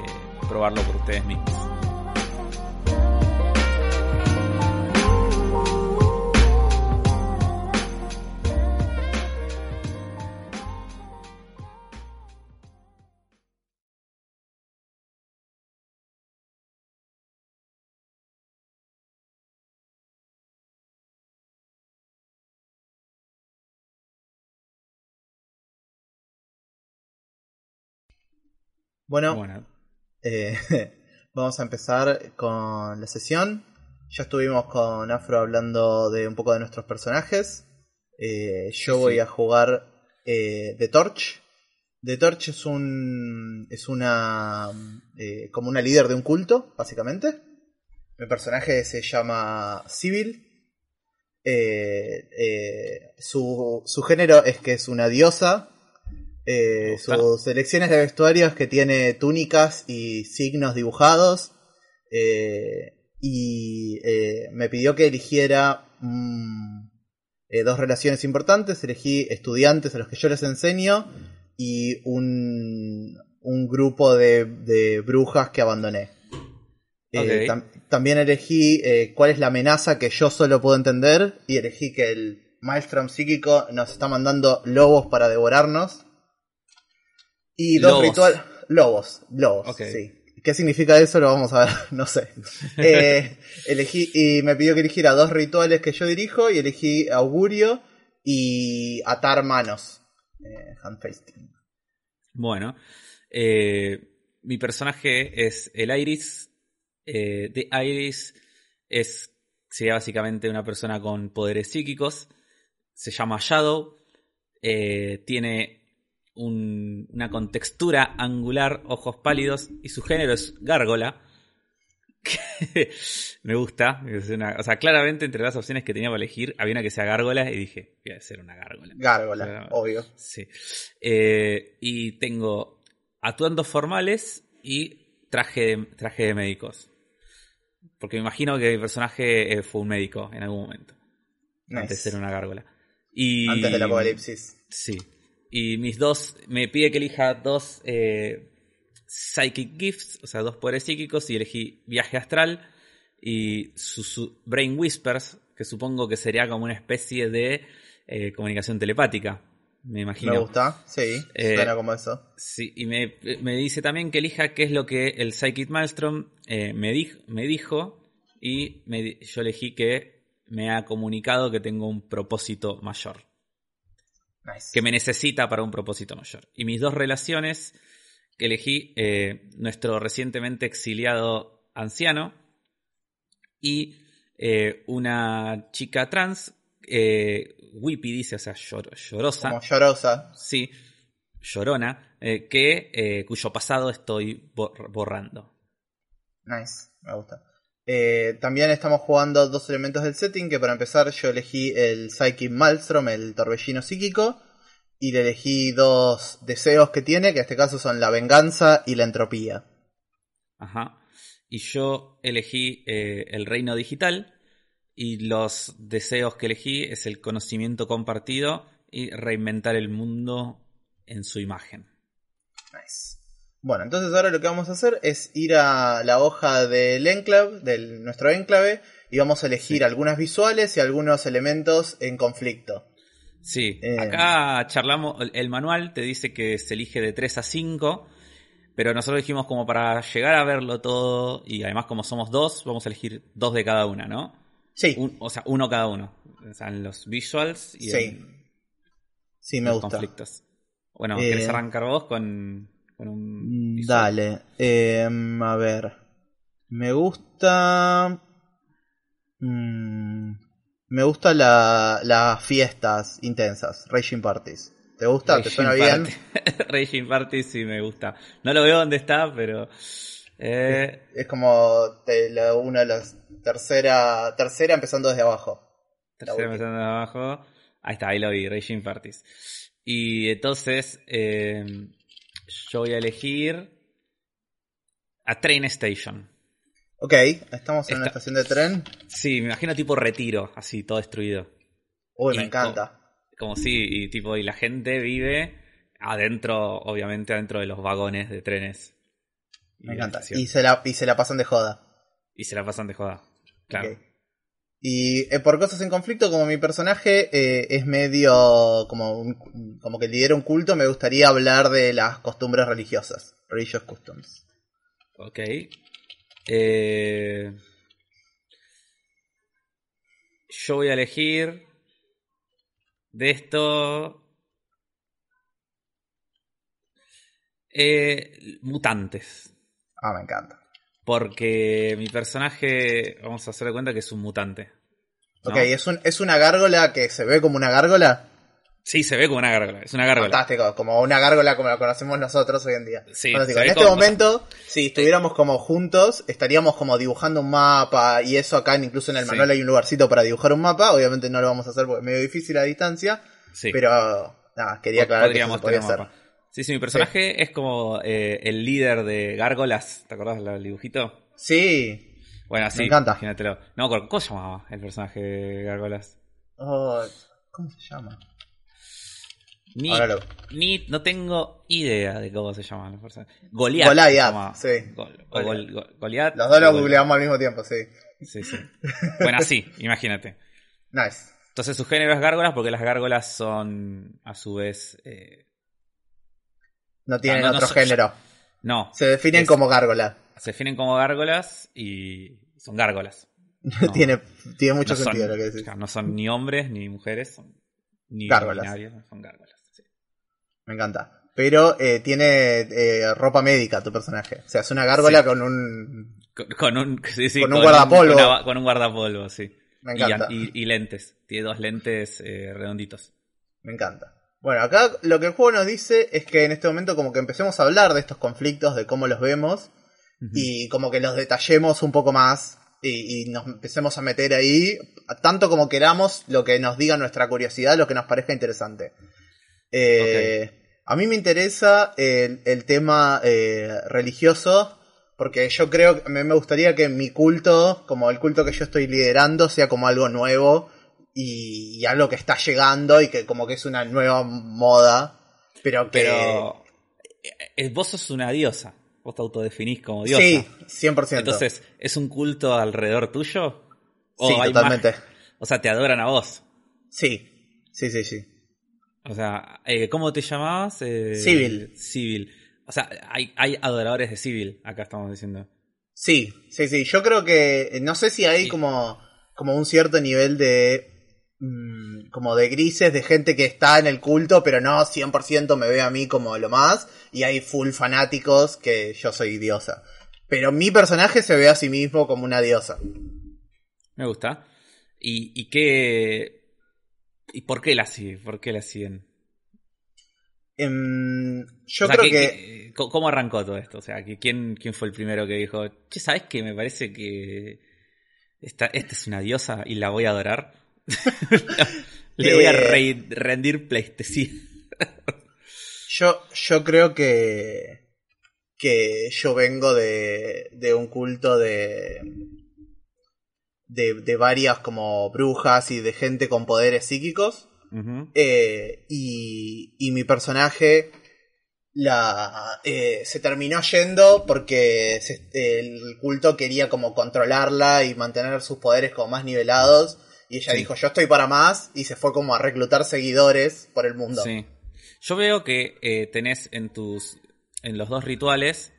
probarlo por ustedes mismos. Bueno, Bueno, eh, *laughs* vamos a empezar con la sesión. Ya estuvimos con Afro hablando de un poco de nuestros personajes. Eh, yo Sí, voy a jugar eh, The Torch. The Torch es un. es una. eh, como una líder de un culto, básicamente. Mi personaje se llama Civil. Su, su género es que es una diosa. Eh, sus selecciones de vestuario es que tiene túnicas y signos dibujados. Eh, y eh, me pidió que eligiera mm, dos relaciones importantes. Elegí estudiantes a los que yo les enseño y un, un grupo de, de brujas que abandoné. Tam- también elegí cuál es la amenaza que yo solo puedo entender y elegí que el Maelstrom psíquico nos está mandando lobos para devorarnos. Y dos Lobos. rituales... Lobos, lobos, Ok. sí. ¿Qué significa eso? Lo vamos a ver, *laughs* no sé. Eh, elegí y me pidió que eligiera dos rituales que yo dirijo y elegí augurio y atar manos. Eh, bueno. Eh, mi personaje es el Iris. Eh, de Iris es sería básicamente una persona con poderes psíquicos. Se llama Shadow. Eh, tiene un- una contextura angular, ojos pálidos y su género es gárgola. *laughs* Que me gusta. es una- o sea, claramente entre las opciones que tenía para elegir había una que sea gárgola y dije, voy a ser una gárgola. Gárgola, obvio. Sí. Eh, y tengo atuendos formales y traje de, traje de médicos. Porque me imagino que mi personaje eh, fue un médico en algún momento. Nice. Antes de ser una gárgola. Y, Antes del apocalipsis. Sí. Y mis dos. Me pide que elija dos eh, Psychic Gifts, o sea, dos poderes psíquicos, y elegí Viaje Astral y su, su- Brain Whispers, que supongo que sería como una especie de eh, comunicación telepática. Me imagino. Me gusta, sí, Eh, suena como eso. Sí, y me, me dice también que elija qué es lo que el Psychic Maelstrom eh, me, dij- me dijo y me di- yo elegí que me ha comunicado que tengo un propósito mayor, Nice. que me necesita para un propósito mayor. Y mis dos relaciones que elegí, eh, nuestro recientemente exiliado anciano y eh, una chica trans, eh, Whippy dice, o sea, llor- llorosa. Como llorosa. Sí, llorona, eh, que, cuyo pasado estoy bor- borrando. Nice, me gusta. Eh, también estamos jugando dos elementos del setting, que para empezar yo elegí el Psychic Maelstrom, el torbellino psíquico, y le elegí dos deseos que tiene, que en este caso son la venganza y la entropía. Ajá. Y yo elegí eh, el reino digital y los deseos que elegí es el conocimiento compartido y reinventar el mundo en su imagen. Nice. Bueno, entonces ahora lo que vamos a hacer es ir a la hoja del enclave, de nuestro enclave, y vamos a elegir Sí. algunas visuales y algunos elementos en conflicto. Sí, Eh. acá charlamos, el- manual te dice que se elige de 3 a 5, pero nosotros dijimos como para llegar a verlo todo, y además como somos dos, vamos a elegir dos de cada una, ¿no? Sí, Un- o sea, uno cada uno. O sea, en los visuals y Sí, en sí, me los gusta. conflictos. Bueno, Eh, ¿querés arrancar vos con, con un Mm, visual? Dale, em, a ver. Me gusta. mm, me gusta la- las fiestas intensas, Raging Parties. ¿Te gusta? ¿Te suena bien? *laughs* Raging Party sí me gusta. No lo veo dónde está, pero... eh, Es como te- la- una de las tercera, tercera empezando desde abajo. Tercera empezando de abajo. Ahí está, ahí lo vi, Raging Parties. Y entonces eh, yo voy a elegir a Train Station. Ok, estamos en una Esta- estación de tren. Sí, me imagino tipo retiro, así, todo destruido. Uy, Y me encanta. Como si, y tipo, y la gente vive adentro, obviamente adentro de los vagones de trenes. Me encanta. Y se, la, y se la pasan de joda. Y se la pasan de joda. Claro. Ok. Y eh, por cosas en conflicto, como mi personaje eh, es medio como, un- como que lidera un culto, me gustaría hablar de las costumbres religiosas. Religious customs. Ok. Eh, yo voy a elegir de esto. Mutantes. Ah, me encanta. Porque mi personaje, vamos a hacer de cuenta que es un mutante. ¿no? Ok, ¿es, un, ¿es una gárgola que se ve como una gárgola? Sí, se ve como una gárgola. Es una gárgola. Fantástico, como una gárgola como la conocemos nosotros hoy en día. Sí, En este como- momento, si estuviéramos como juntos, estaríamos como dibujando un mapa y eso acá, incluso en el Sí. manual hay un lugarcito para dibujar un mapa. Obviamente no lo vamos a hacer porque es medio difícil a distancia, Sí. pero nada, quería aclarar que eso se hacer. mapa. Sí, sí, mi personaje es como eh, el líder de Gárgolas. ¿Te acordás del dibujito? Sí. Bueno, así. Me encanta. Imagínatelo. No, ¿cómo se llamaba el personaje de Gárgolas? Oh, ¿Cómo se llama? Ni, lo- ni no tengo idea de cómo se llaman los personajes. Goliath. Goliath, sí. Gol- o Gol- Gol- Goliath. Los dos lo o Gol- googleamos al mismo tiempo, sí. Sí, sí. *laughs* Bueno, así, imagínate. Nice. Entonces su género es gárgolas porque las gárgolas son a su vez... eh, No tienen no, no otro género. no, Se definen Es- como gárgola. se definen como gárgolas y son gárgolas. *laughs* No. tiene, tiene mucho no sentido son, lo que decís. no son ni hombres ni mujeres, son ni Gárgolas. son gárgolas. sí. Me encanta. Pero eh, tiene eh, ropa médica tu personaje. O sea, es una gárgola Sí. con un... Con, con un, *laughs* sí, sí, Con un guardapolvo. una- con un guardapolvo, sí. Me Y, encanta. y- y lentes. Tiene dos lentes eh, redonditos. Me encanta. Bueno, acá lo que el juego nos dice es que en este momento como que empecemos a hablar de estos conflictos, de cómo los vemos, y como que los detallemos un poco más y, y nos empecemos a meter ahí, tanto como queramos, lo que nos diga nuestra curiosidad, lo que nos parezca interesante. Eh, A mí me interesa el, el tema eh, religioso, porque yo creo, a mí me gustaría que mi culto, como el culto que yo estoy liderando, sea como algo nuevo y, y algo que está llegando y que como que es una nueva moda, pero que... Pero eh, vos sos una diosa. Vos te autodefinís como diosa. sí, 100%. Entonces, ¿es un culto alrededor tuyo? sí, totalmente. más- o sea, te adoran a vos. Sí, sí, sí, sí. O sea, eh, ¿cómo te llamabas? Eh, Civil. Civil. O sea, hay, hay adoradores de Civil, acá estamos diciendo. Sí, sí, sí. Yo creo que. No sé si hay Sí. como, como un cierto nivel de. Mm, como de grises, de gente que está en el culto, pero no 100% me ve a mí como lo más. Y hay full fanáticos que yo soy diosa. Pero mi personaje se ve a sí mismo como una diosa. Me gusta. ¿Y, y qué. ¿Y por qué la siguen? ¿Por qué la siguen? Em, yo O sea, creo ¿qué- que. ¿Cómo arrancó todo esto? O sea, ¿qui- ¿quién, ¿quién fue el primero que dijo, che, ¿sabes qué? Me parece que esta, esta es una diosa y la voy a adorar. *laughs* Le voy a Eh. re- rendir pleistesía. *laughs* Yo, yo creo que. que yo vengo de, de un culto de, de. de varias como brujas y de gente con poderes psíquicos. Eh, y, y mi personaje la eh, se terminó yendo porque se- el culto quería como controlarla y mantener sus poderes como más nivelados. Y ella Sí. dijo, yo estoy para más, y se fue como a reclutar seguidores por el mundo. Sí. Yo veo que eh, tenés en tus. en los dos rituales.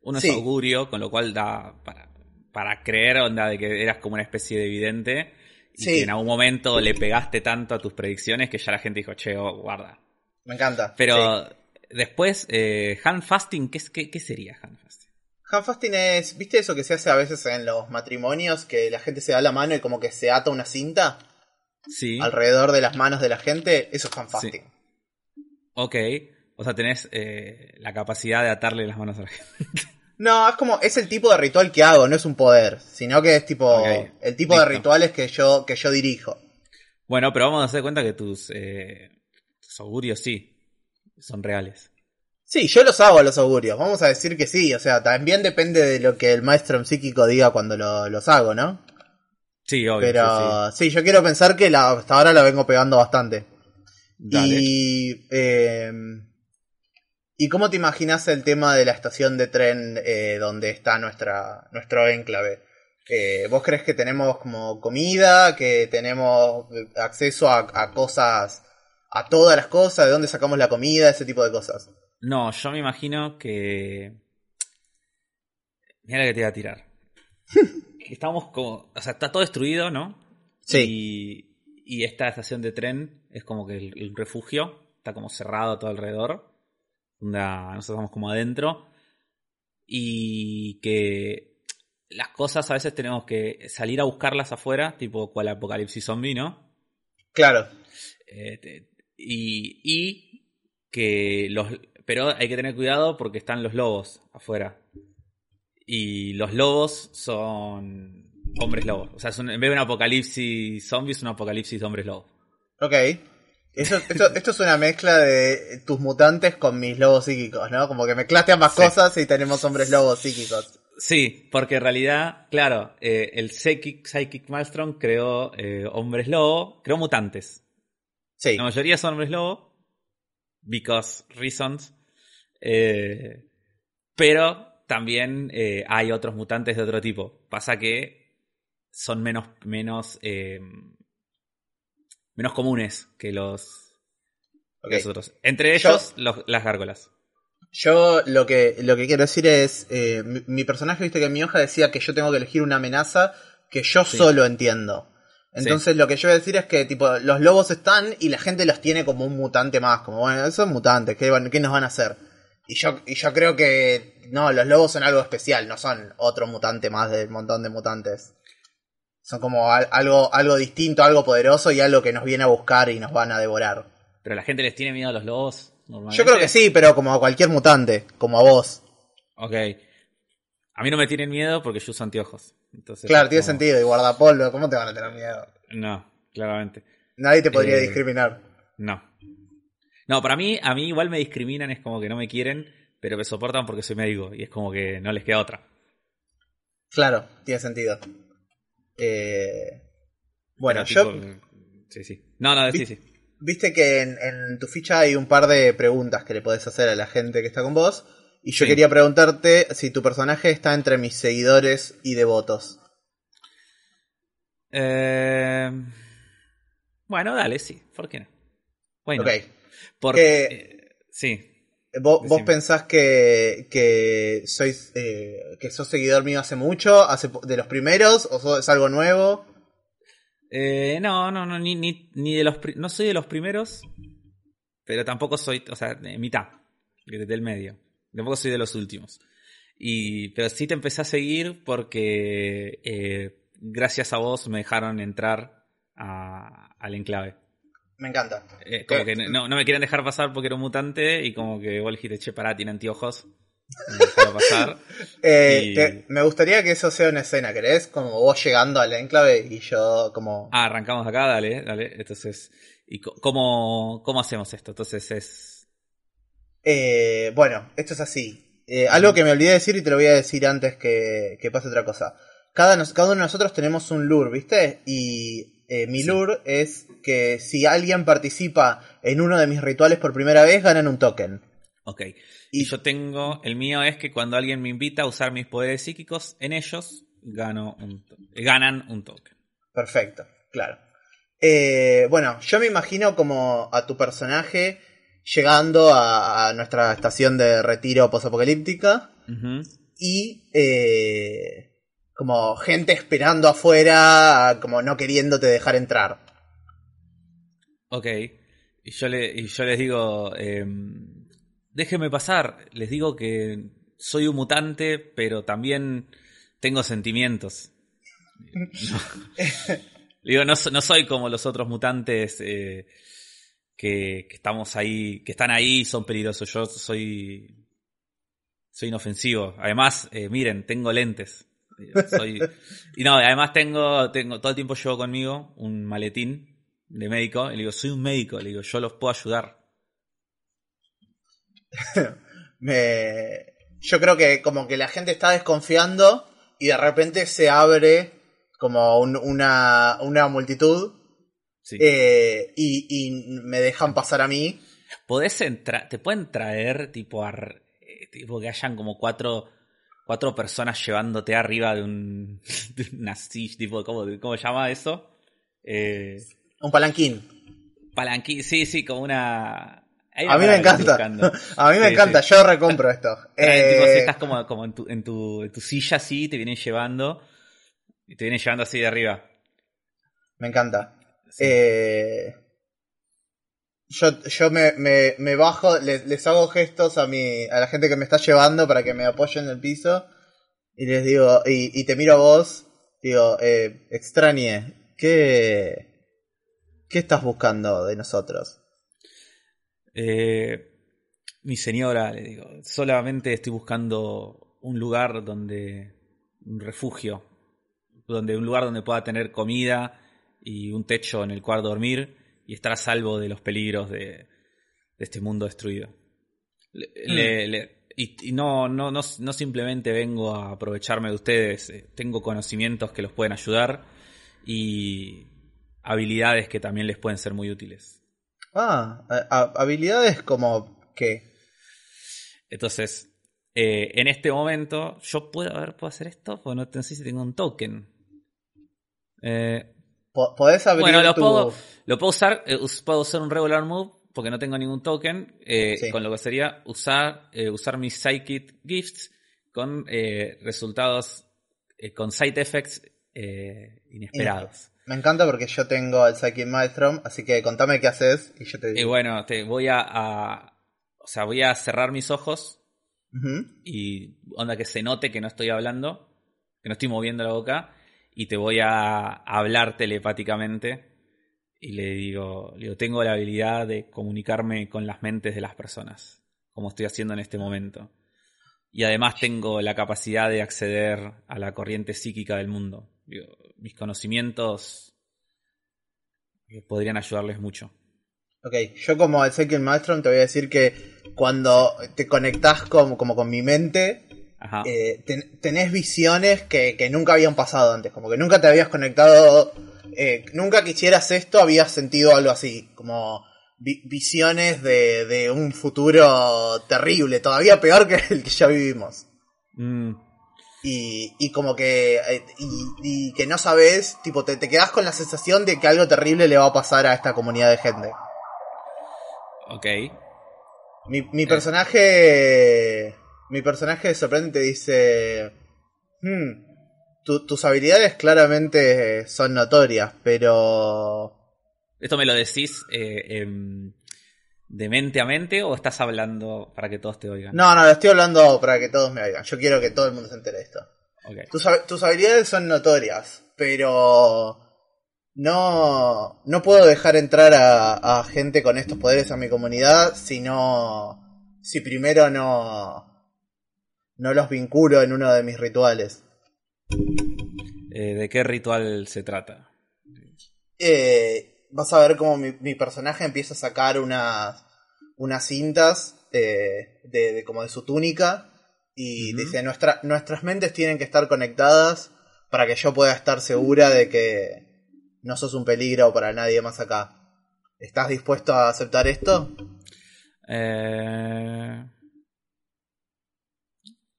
Uno Sí. es augurio, con lo cual da para, para creer onda de que eras como una especie de vidente. Y Sí. que en algún momento le pegaste tanto a tus predicciones que ya la gente dijo, che, oh, guarda. Me encanta. Pero después, eh, hand fasting, ¿qué, qué, qué sería? Handfasting es, ¿viste eso que se hace a veces en los matrimonios? Que la gente se da la mano y como que se ata una cinta Sí. alrededor de las manos de la gente. Eso es handfasting. Ok. O sea, tenés eh, la capacidad de atarle las manos a la gente. *laughs* No, es como, es el tipo de ritual que hago, no es un poder, sino que es tipo, el tipo de rituales que yo, que yo dirijo. Bueno, pero vamos a hacer cuenta que tus, eh, tus augurios sí son reales. Sí, yo los hago los augurios, vamos a decir que sí, o sea, también depende de lo que el maestro psíquico diga cuando lo- los hago, ¿no? Sí, obvio. Pero sí, yo quiero pensar que la, hasta ahora la vengo pegando bastante. Dale. Y, eh, ¿Y cómo te imaginas el tema de la estación de tren eh, donde está nuestra, nuestro enclave? Eh, ¿Vos crees que tenemos como comida, que tenemos acceso a, a cosas, a todas las cosas, de dónde sacamos la comida, ese tipo de cosas? No, yo me imagino que. Mira que te iba a tirar. *laughs* Estamos como. O sea, está todo destruido, ¿no? Sí. Y, y esta estación de tren es como que el, el refugio está como cerrado a todo alrededor. nosotros estamos como adentro. Y que las cosas a veces tenemos que salir a buscarlas afuera, tipo cual apocalipsis zombie, ¿no? Claro. Eh, y, y que los... Pero hay que tener cuidado porque están los lobos afuera. Y los lobos son hombres lobos. O sea, en vez de un apocalipsis zombie, es un apocalipsis hombres lobos. Ok. Eso, esto, esto es una mezcla de tus mutantes con mis lobos psíquicos, ¿no? Como que mezclaste ambas cosas y tenemos hombres lobos psíquicos. Sí, porque en realidad, claro, eh, el Psychic, Psychic Maelstrom creó eh, hombres lobo, creó mutantes. Sí. La mayoría son hombres lobo, because reasons. Eh, pero también eh, hay otros mutantes de otro tipo. Pasa que son menos, menos, eh, menos comunes que los, otros. Entre ellos, las gárgolas. Yo lo que, lo que quiero decir es, eh, mi, personaje, viste que en mi hoja decía que yo tengo que elegir una amenaza que yo solo entiendo. Entonces lo que yo voy a decir es que tipo los lobos están y la gente los tiene como un mutante más, como bueno, son mutantes, ¿qué, qué nos van a hacer? Y yo, y yo creo que no, los lobos son algo especial, no son otro mutante más del montón de mutantes. Son como algo, algo distinto, algo poderoso y algo que nos viene a buscar y nos van a devorar. ¿Pero la gente les tiene miedo a los lobos? Yo creo que sí, pero como a cualquier mutante, como a vos. Ok. A mí no me tienen miedo porque yo uso anteojos. Entonces claro, tiene sentido. Y guardapolvo, ¿cómo te van a tener miedo? No, claramente. Nadie te podría eh, discriminar. No. No, para mí, a mí igual me discriminan, es como que no me quieren, pero me soportan porque soy médico y es como que no les queda otra. Claro, tiene sentido. Eh, bueno, yo... Sí, sí. No, no, sí, sí. Viste que en, tu ficha hay un par de preguntas que le podés hacer a la gente que está con vos. Y yo quería preguntarte si tu personaje está entre mis seguidores y devotos. Eh... Bueno, dale, sí. ¿Por qué no? Bueno. Ok. Porque, eh, sí. ¿Vos, pensás que, que sois eh, que sos seguidor mío hace mucho, hace de los primeros, o es algo nuevo? Eh, no, no, no, ni, ni, de los no soy de los primeros, pero tampoco soy, o sea, de mitad, del medio. Tampoco soy de los últimos. Y, pero sí te empecé a seguir porque gracias a vos me dejaron entrar al enclave. Me encanta. Eh, como que no, me quieren dejar pasar porque era un mutante y como que vos dijiste, che, pará, tiene anteojos. Me pasar. *laughs* Eh, me gustaría que eso sea una escena, ¿querés? Como vos llegando al enclave y yo como... Ah, arrancamos acá, dale, dale. Entonces, ¿y cómo, cómo hacemos esto? Entonces es... Eh, bueno, esto es así. algo que me olvidé decir y te lo voy a decir antes que, que pase otra cosa. Cada, cada uno de nosotros tenemos un lure, ¿viste? Y eh, mi lure es que si alguien participa en uno de mis rituales por primera vez, ganan un token. Ok. Y yo tengo, el mío es que cuando alguien me invita a usar mis poderes psíquicos en ellos, gano un, ganan un token. Perfecto, claro. Eh, bueno, yo me imagino como a tu personaje llegando a, nuestra estación de retiro posapocalíptica y eh, como gente esperando afuera, como no queriéndote dejar entrar. Ok. Y yo, le, y yo les digo, eh, déjenme pasar. Les digo que soy un mutante, pero también tengo sentimientos. *laughs* digo, no, no, soy como los otros mutantes eh, que, que, estamos ahí, que están ahí y son peligrosos. Yo soy, soy inofensivo. Además, eh, miren, tengo lentes. Y no, además tengo, tengo, todo el tiempo llevo conmigo un maletín de médico. Y le digo, soy un médico, le digo, yo los puedo ayudar. *laughs* Me... Yo creo que como que la gente está desconfiando y de repente se abre como una, una multitud eh, y, me dejan pasar a mí. Podés entrar, te pueden traer tipo, eh, tipo que hayan como cuatro cuatro personas llevándote arriba de un *laughs* de una tipo, ¿cómo, ¿cómo se llama eso? Eh, un palanquín. Palanquín, sí, sí, como una... A mí me encanta. *laughs* A mí me encanta, yo recompro esto. *laughs* Eh... estás como, como en, tu, en, tu, en, tu, silla así, te vienen llevando. Y te vienen llevando así de arriba. Me encanta. Eh... yo, yo me, me, me bajo, les, les hago gestos a mi, a la gente que me está llevando para que me apoyen en el piso. Y les digo, y, y te miro a vos, digo, eh, extrañe, ¿qué, ¿qué estás buscando de nosotros? Eh, mi señora, le digo, solamente estoy buscando un lugar donde, un refugio, donde un lugar donde pueda tener comida y un techo en el cual dormir y estar a salvo de los peligros de, de este mundo destruido. Le- le- le- y y no, no, no, no simplemente vengo a aprovecharme de ustedes, eh, tengo conocimientos que los pueden ayudar y habilidades que también les pueden ser muy útiles. Ah, habilidades como que... Entonces, eh, en este momento, yo puedo, a ver, ¿puedo hacer esto? Porque no, no sé si tengo un token. Eh, Podés abrir bueno, lo tu... puedo, lo puedo usar, eh, puedo usar un regular move porque no tengo ningún token, eh, Sí. con lo que sería usar, eh, usar mis Psychic Gifts con resultados, con side effects inesperados. Me encanta porque yo tengo el Psychic Maelstrom, así que contame qué haces y yo te Y digo. bueno, te voy a, a- o sea, voy a cerrar mis ojos y onda que se note que no estoy hablando, que no estoy moviendo la boca y te voy a hablar telepáticamente y le digo, le digo, tengo la habilidad de comunicarme con las mentes de las personas, como estoy haciendo en este momento. Y además tengo la capacidad de acceder a la corriente psíquica del mundo. Mis conocimientos eh, podrían ayudarles mucho. Ok, yo como el Psychic Maelstrom te voy a decir que cuando te conectás con, como con mi mente, Ajá. eh, ten- tenés visiones que, que nunca habían pasado antes, como que nunca te habías conectado, eh, nunca que hicieras esto habías sentido algo así, como vi- visiones de, de un futuro terrible, todavía peor que el que ya vivimos. Mm, Y, y como que eh, y, y que no sabes, tipo, te, te quedás con la sensación de que algo terrible le va a pasar a esta comunidad de gente. ok. Mi, mi personaje. Mi personaje de sorprendente dice. "Hmm, tu- tus habilidades claramente son notorias, pero. ¿Esto me lo decís eh, em, de mente a mente o estás hablando para que todos te oigan? No, no, estoy hablando para que todos me oigan. Yo quiero que todo el mundo se entere de esto. Tus, tus habilidades son notorias, pero. No. No puedo dejar entrar a, a gente con estos poderes a mi comunidad si no. Si primero no. No los vinculo en uno de mis rituales. Eh, ¿De qué ritual se trata? eh, vas a ver cómo mi, mi personaje empieza a sacar unas, unas cintas eh, de, de- como de su túnica y dice nuestra, nuestras mentes tienen que estar conectadas para que yo pueda estar segura de que no sos un peligro para nadie más acá. ¿Estás dispuesto a aceptar esto? Eh...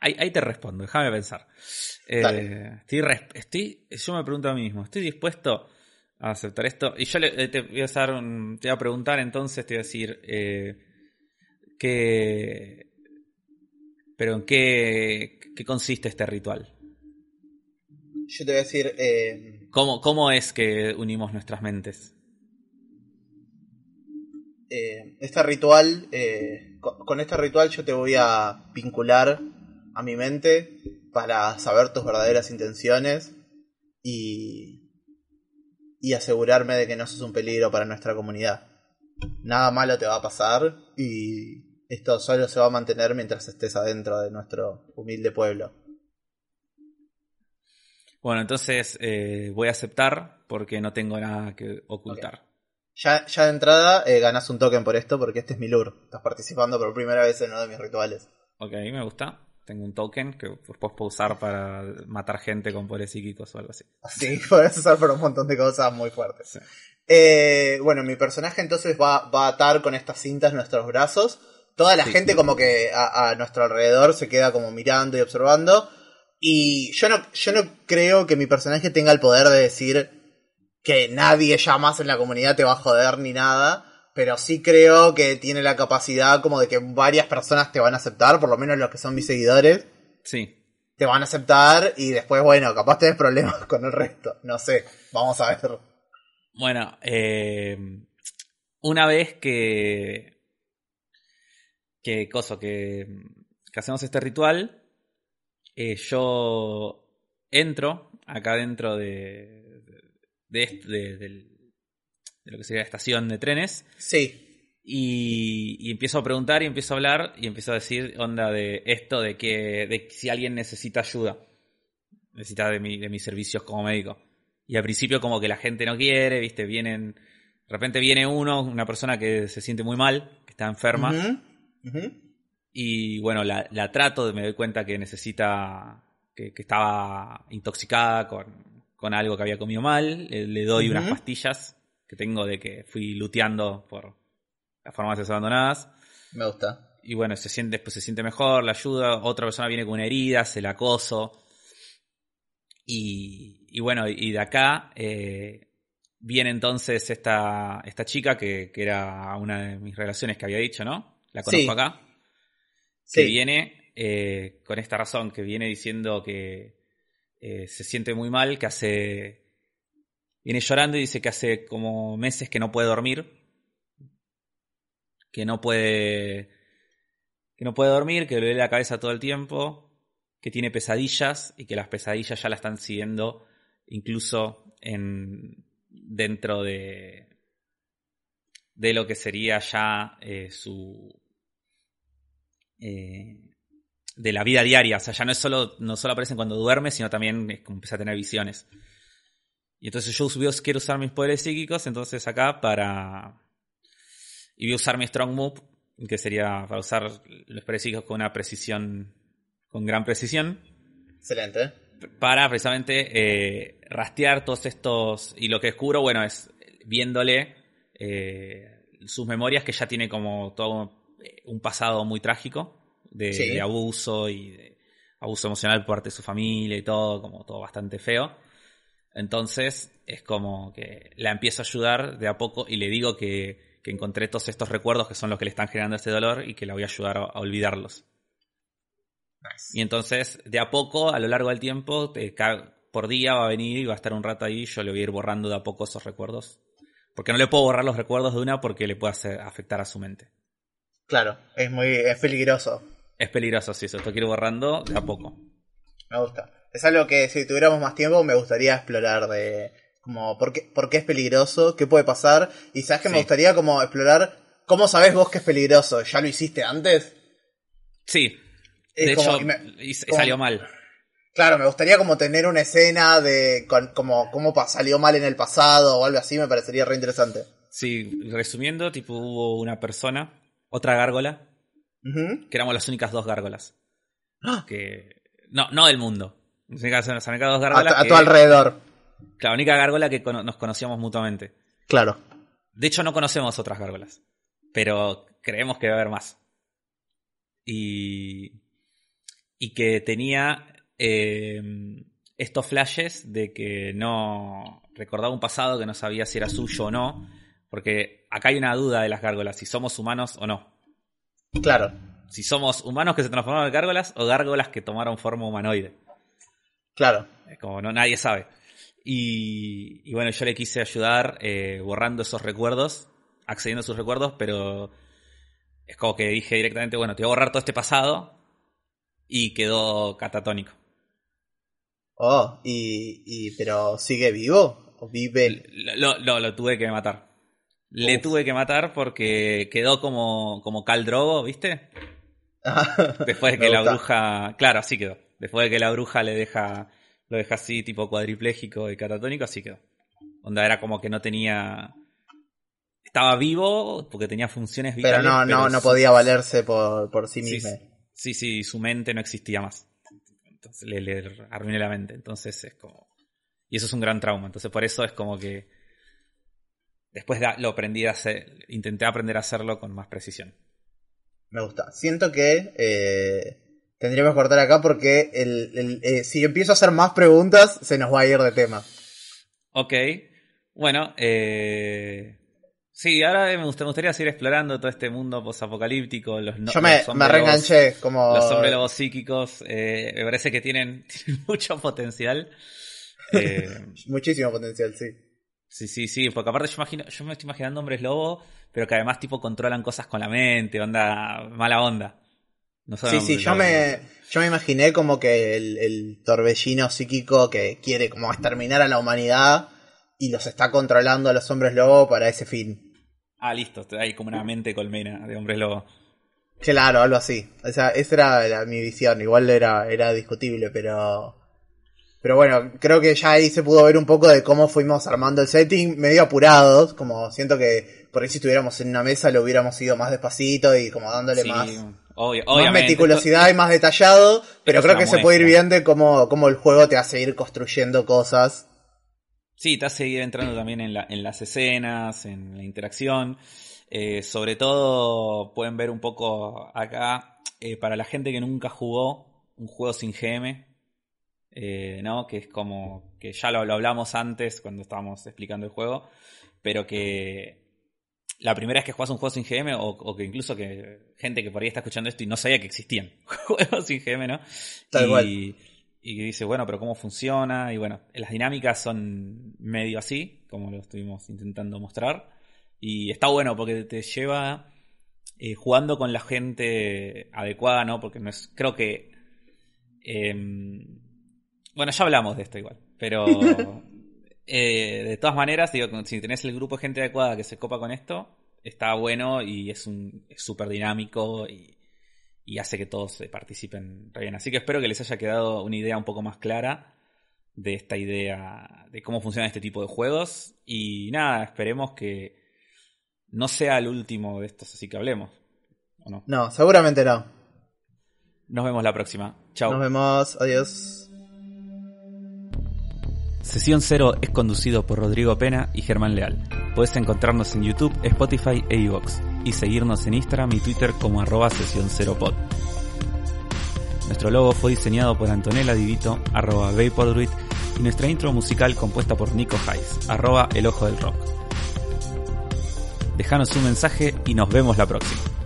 Ahí, ahí te respondo, déjame pensar. Eh, estoy, yo me pregunto a mí mismo, ¿estoy dispuesto a aceptar esto? Y yo le- eh, te voy a hacer un- te voy a preguntar entonces, te voy a decir, eh, ¿qué, pero en qué, qué consiste este ritual? Yo te voy a decir, eh, ¿Cómo, ¿Cómo es que unimos nuestras mentes? eh, este ritual, eh, con, con este ritual yo te voy a vincular a mi mente para saber tus verdaderas intenciones y, y asegurarme de que no sos un peligro para nuestra comunidad. Nada malo te va a pasar y esto solo se va a mantener mientras estés adentro de nuestro humilde pueblo. Bueno, entonces eh, voy a aceptar porque no tengo nada que ocultar. Ya, ya de entrada eh, ganas un token por esto porque este es mi lure. Estás participando por primera vez en uno de mis rituales. Ok, me gusta. Tengo un token que después puedo usar para matar gente con poderes psíquicos o algo así. Sí, *laughs* podés usar para un montón de cosas muy fuertes. Sí. Eh, bueno, mi personaje entonces va, va a atar con estas cintas nuestros brazos. Toda la Sí. gente como que a, a nuestro alrededor se queda como mirando y observando. Y yo no, yo no creo que mi personaje tenga el poder de decir que nadie ya más en la comunidad te va a joder ni nada. Pero sí creo que tiene la capacidad como de que varias personas te van a aceptar, por lo menos los que son mis seguidores Sí. te van a aceptar y después, bueno, capaz tenés problemas *laughs* con el resto. No sé, vamos a ver. Bueno, eh, una vez que. que coso, que, que hacemos este ritual, eh, yo entro acá dentro de. de, de- del- de lo que sería la estación de trenes. Sí. Y, y empiezo a preguntar y empiezo a hablar y empiezo a decir onda de esto de que de si alguien necesita ayuda necesita de, mi, de mis servicios como médico. Y al principio como que la gente no quiere viste vienen de repente viene uno una persona que se siente muy mal que está enferma. Y bueno la, la trato me doy cuenta que necesita que, que estaba intoxicada con, con algo que había comido mal le, le doy unas pastillas que tengo de que fui luteando por las farmacias abandonadas Me gusta. y bueno, se siente, después se siente mejor, la ayuda, otra persona viene con una herida, se la acoso. Y, y bueno, y de acá eh, viene entonces esta, esta chica que, que era una de mis relaciones que había dicho, ¿no? La conozco Sí. acá. Sí. Que viene eh, con esta razón, que viene diciendo que eh, se siente muy mal, que hace... Viene llorando y dice que hace como meses que no puede dormir. Que no puede que no puede dormir, que le duele la cabeza todo el tiempo, que tiene pesadillas y que las pesadillas ya la están siguiendo incluso en dentro de de lo que sería ya eh, su eh, de la vida diaria, o sea, ya no es solo no solo aparecen cuando duerme, sino también es empieza a tener visiones. Y entonces yo subió, quiero usar mis poderes psíquicos, entonces acá para y voy a usar mi Strong Move, que sería para usar los poderes psíquicos con una precisión, con gran precisión, Excelente. para precisamente eh, rastrear todos estos. Y lo que descubro, bueno, es viéndole eh, sus memorias, que ya tiene como todo eh, un pasado muy trágico de, Sí. de abuso y de abuso emocional por parte de su familia y todo, como todo bastante feo. Entonces es como que la empiezo a ayudar de a poco y le digo que, que encontré todos estos recuerdos que son los que le están generando este dolor y que la voy a ayudar a- a olvidarlos. Nice. Y entonces, de a poco, a lo largo del tiempo, te por día va a venir y va a estar un rato ahí. Yo le voy a ir borrando de a poco esos recuerdos. Porque no le puedo borrar los recuerdos de una porque le puede hacer, afectar a su mente. Claro, es muy es peligroso. Es peligroso, sí, eso. Esto quiero ir borrando de a poco. Me gusta. Es algo que si tuviéramos más tiempo me gustaría explorar de como por qué, por qué es peligroso, qué puede pasar y sabes que me gustaría como explorar cómo sabes vos que es peligroso. ¿Ya lo hiciste antes? Sí. Es De como- hecho, y me- y- como- salió mal. Claro, me gustaría como tener una escena de con, como cómo salió mal en el pasado o algo así, me parecería re interesante. Sí, resumiendo, tipo, hubo una persona, otra gárgola, que éramos las únicas dos gárgolas. ¡Ah! Que. No, no del mundo. Dos A, gárgolas. tu- a que- tu alrededor. La única gárgola que nos conocíamos mutuamente. Claro. De hecho, no conocemos otras gárgolas. Pero creemos que va a haber más. Y. Y que tenía eh, estos flashes de que no. Recordaba un pasado que no sabía si era suyo o no. Porque acá hay una duda de las gárgolas, si somos humanos o no. Claro. Si somos humanos que se transformaron en gárgolas o gárgolas que tomaron forma humanoide. Claro. Como no, nadie sabe. Y, y bueno, yo le quise ayudar eh, borrando esos recuerdos, accediendo a sus recuerdos, pero es como que dije directamente, bueno, te voy a borrar todo este pasado y quedó catatónico. Oh, y, y pero sigue vivo o vive. Lo, lo- lo- tuve que matar. Le Uf. tuve que matar porque quedó como, como Cal Drogo, ¿viste? *laughs* Después de que la bruja. Claro, así quedó. Después de que la bruja le deja. Lo deja así, tipo cuadripléjico y catatónico, así quedó. Onda era como que no tenía. Estaba vivo porque tenía funciones Pero vitales. no, no, no podía valerse por, por sí Sí, mismo. Sí, sí, su mente no existía más. Entonces le, le arruiné la mente. Entonces es como. Y eso es un gran trauma. Entonces por eso es como que. Después de- lo aprendí a hacer. Intenté aprender a hacerlo con más precisión. Me gusta. Siento que eh, tendríamos que cortar acá porque el, el- eh, si empiezo a hacer más preguntas, se nos va a ir de tema. Ok. Bueno, eh. Sí, ahora me gust- me gustaría seguir explorando todo este mundo posapocalíptico. Los, no- Yo me, los me reenganché como... Los hombres lobos psíquicos. eh, me parece que tienen, *laughs* tienen mucho potencial. Eh, *laughs* Muchísimo potencial, sí. Sí, sí, sí, porque aparte yo, imagino, yo me estoy imaginando hombres lobo pero que además tipo controlan cosas con la mente, onda, mala onda. No sí, sí, yo me, yo me imaginé como que el, el torbellino psíquico que quiere como exterminar a la humanidad y los está controlando a los hombres lobo para ese fin. Ah, listo, hay como una mente colmena de hombres lobo. Claro, algo así. O sea, esa era mi visión. Igual era, era discutible, pero. Pero bueno, creo que ya ahí se pudo ver un poco de cómo fuimos armando el setting, medio apurados, como siento que por ahí si estuviéramos en una mesa lo hubiéramos ido más despacito y como dándole más, más meticulosidad y más detallado, pero creo que se puede ir viendo cómo, cómo el juego te hace ir construyendo cosas. Sí, te hace ir entrando también en, la, en las escenas, en la interacción. Eh, sobre todo pueden ver un poco acá, eh, para la gente que nunca jugó un juego sin GM, eh, ¿no? Que es como que ya lo, hablamos antes cuando estábamos explicando el juego, pero que la primera vez que juegas un juego sin GM, o, que incluso que gente que por ahí está escuchando esto y no sabía que existían *laughs* juegos sin GM, ¿no? y, y dice, bueno, pero ¿cómo funciona? Y bueno, las dinámicas son medio así, como lo estuvimos intentando mostrar. Y está bueno porque te lleva eh, jugando con la gente adecuada, ¿no? Porque no es, creo que... Em, bueno, ya hablamos de esto igual, pero *laughs* eh, de todas maneras, digo, si tenés el grupo de gente adecuada que se copa con esto, está bueno y es un súper dinámico y, y, hace que todos participen bien. Así que espero que les haya quedado una idea un poco más clara de esta idea de cómo funciona este tipo de juegos. Y nada, esperemos que no sea el último de estos, así que hablemos. ¿o no? no, seguramente no. Nos vemos la próxima. Chao. Nos vemos. Adiós. Sesión Cero es conducido por Rodrigo Pena y Germán Leal. Puedes encontrarnos en YouTube, Spotify e iVoox y seguirnos en Instagram y Twitter como arroba Sesión Cero Pod. Nuestro logo fue diseñado por Antonella Divito, arroba Vapordruid, y nuestra intro musical compuesta por Nico Hayes, arroba El Ojo del Rock. Dejanos un mensaje y nos vemos la próxima.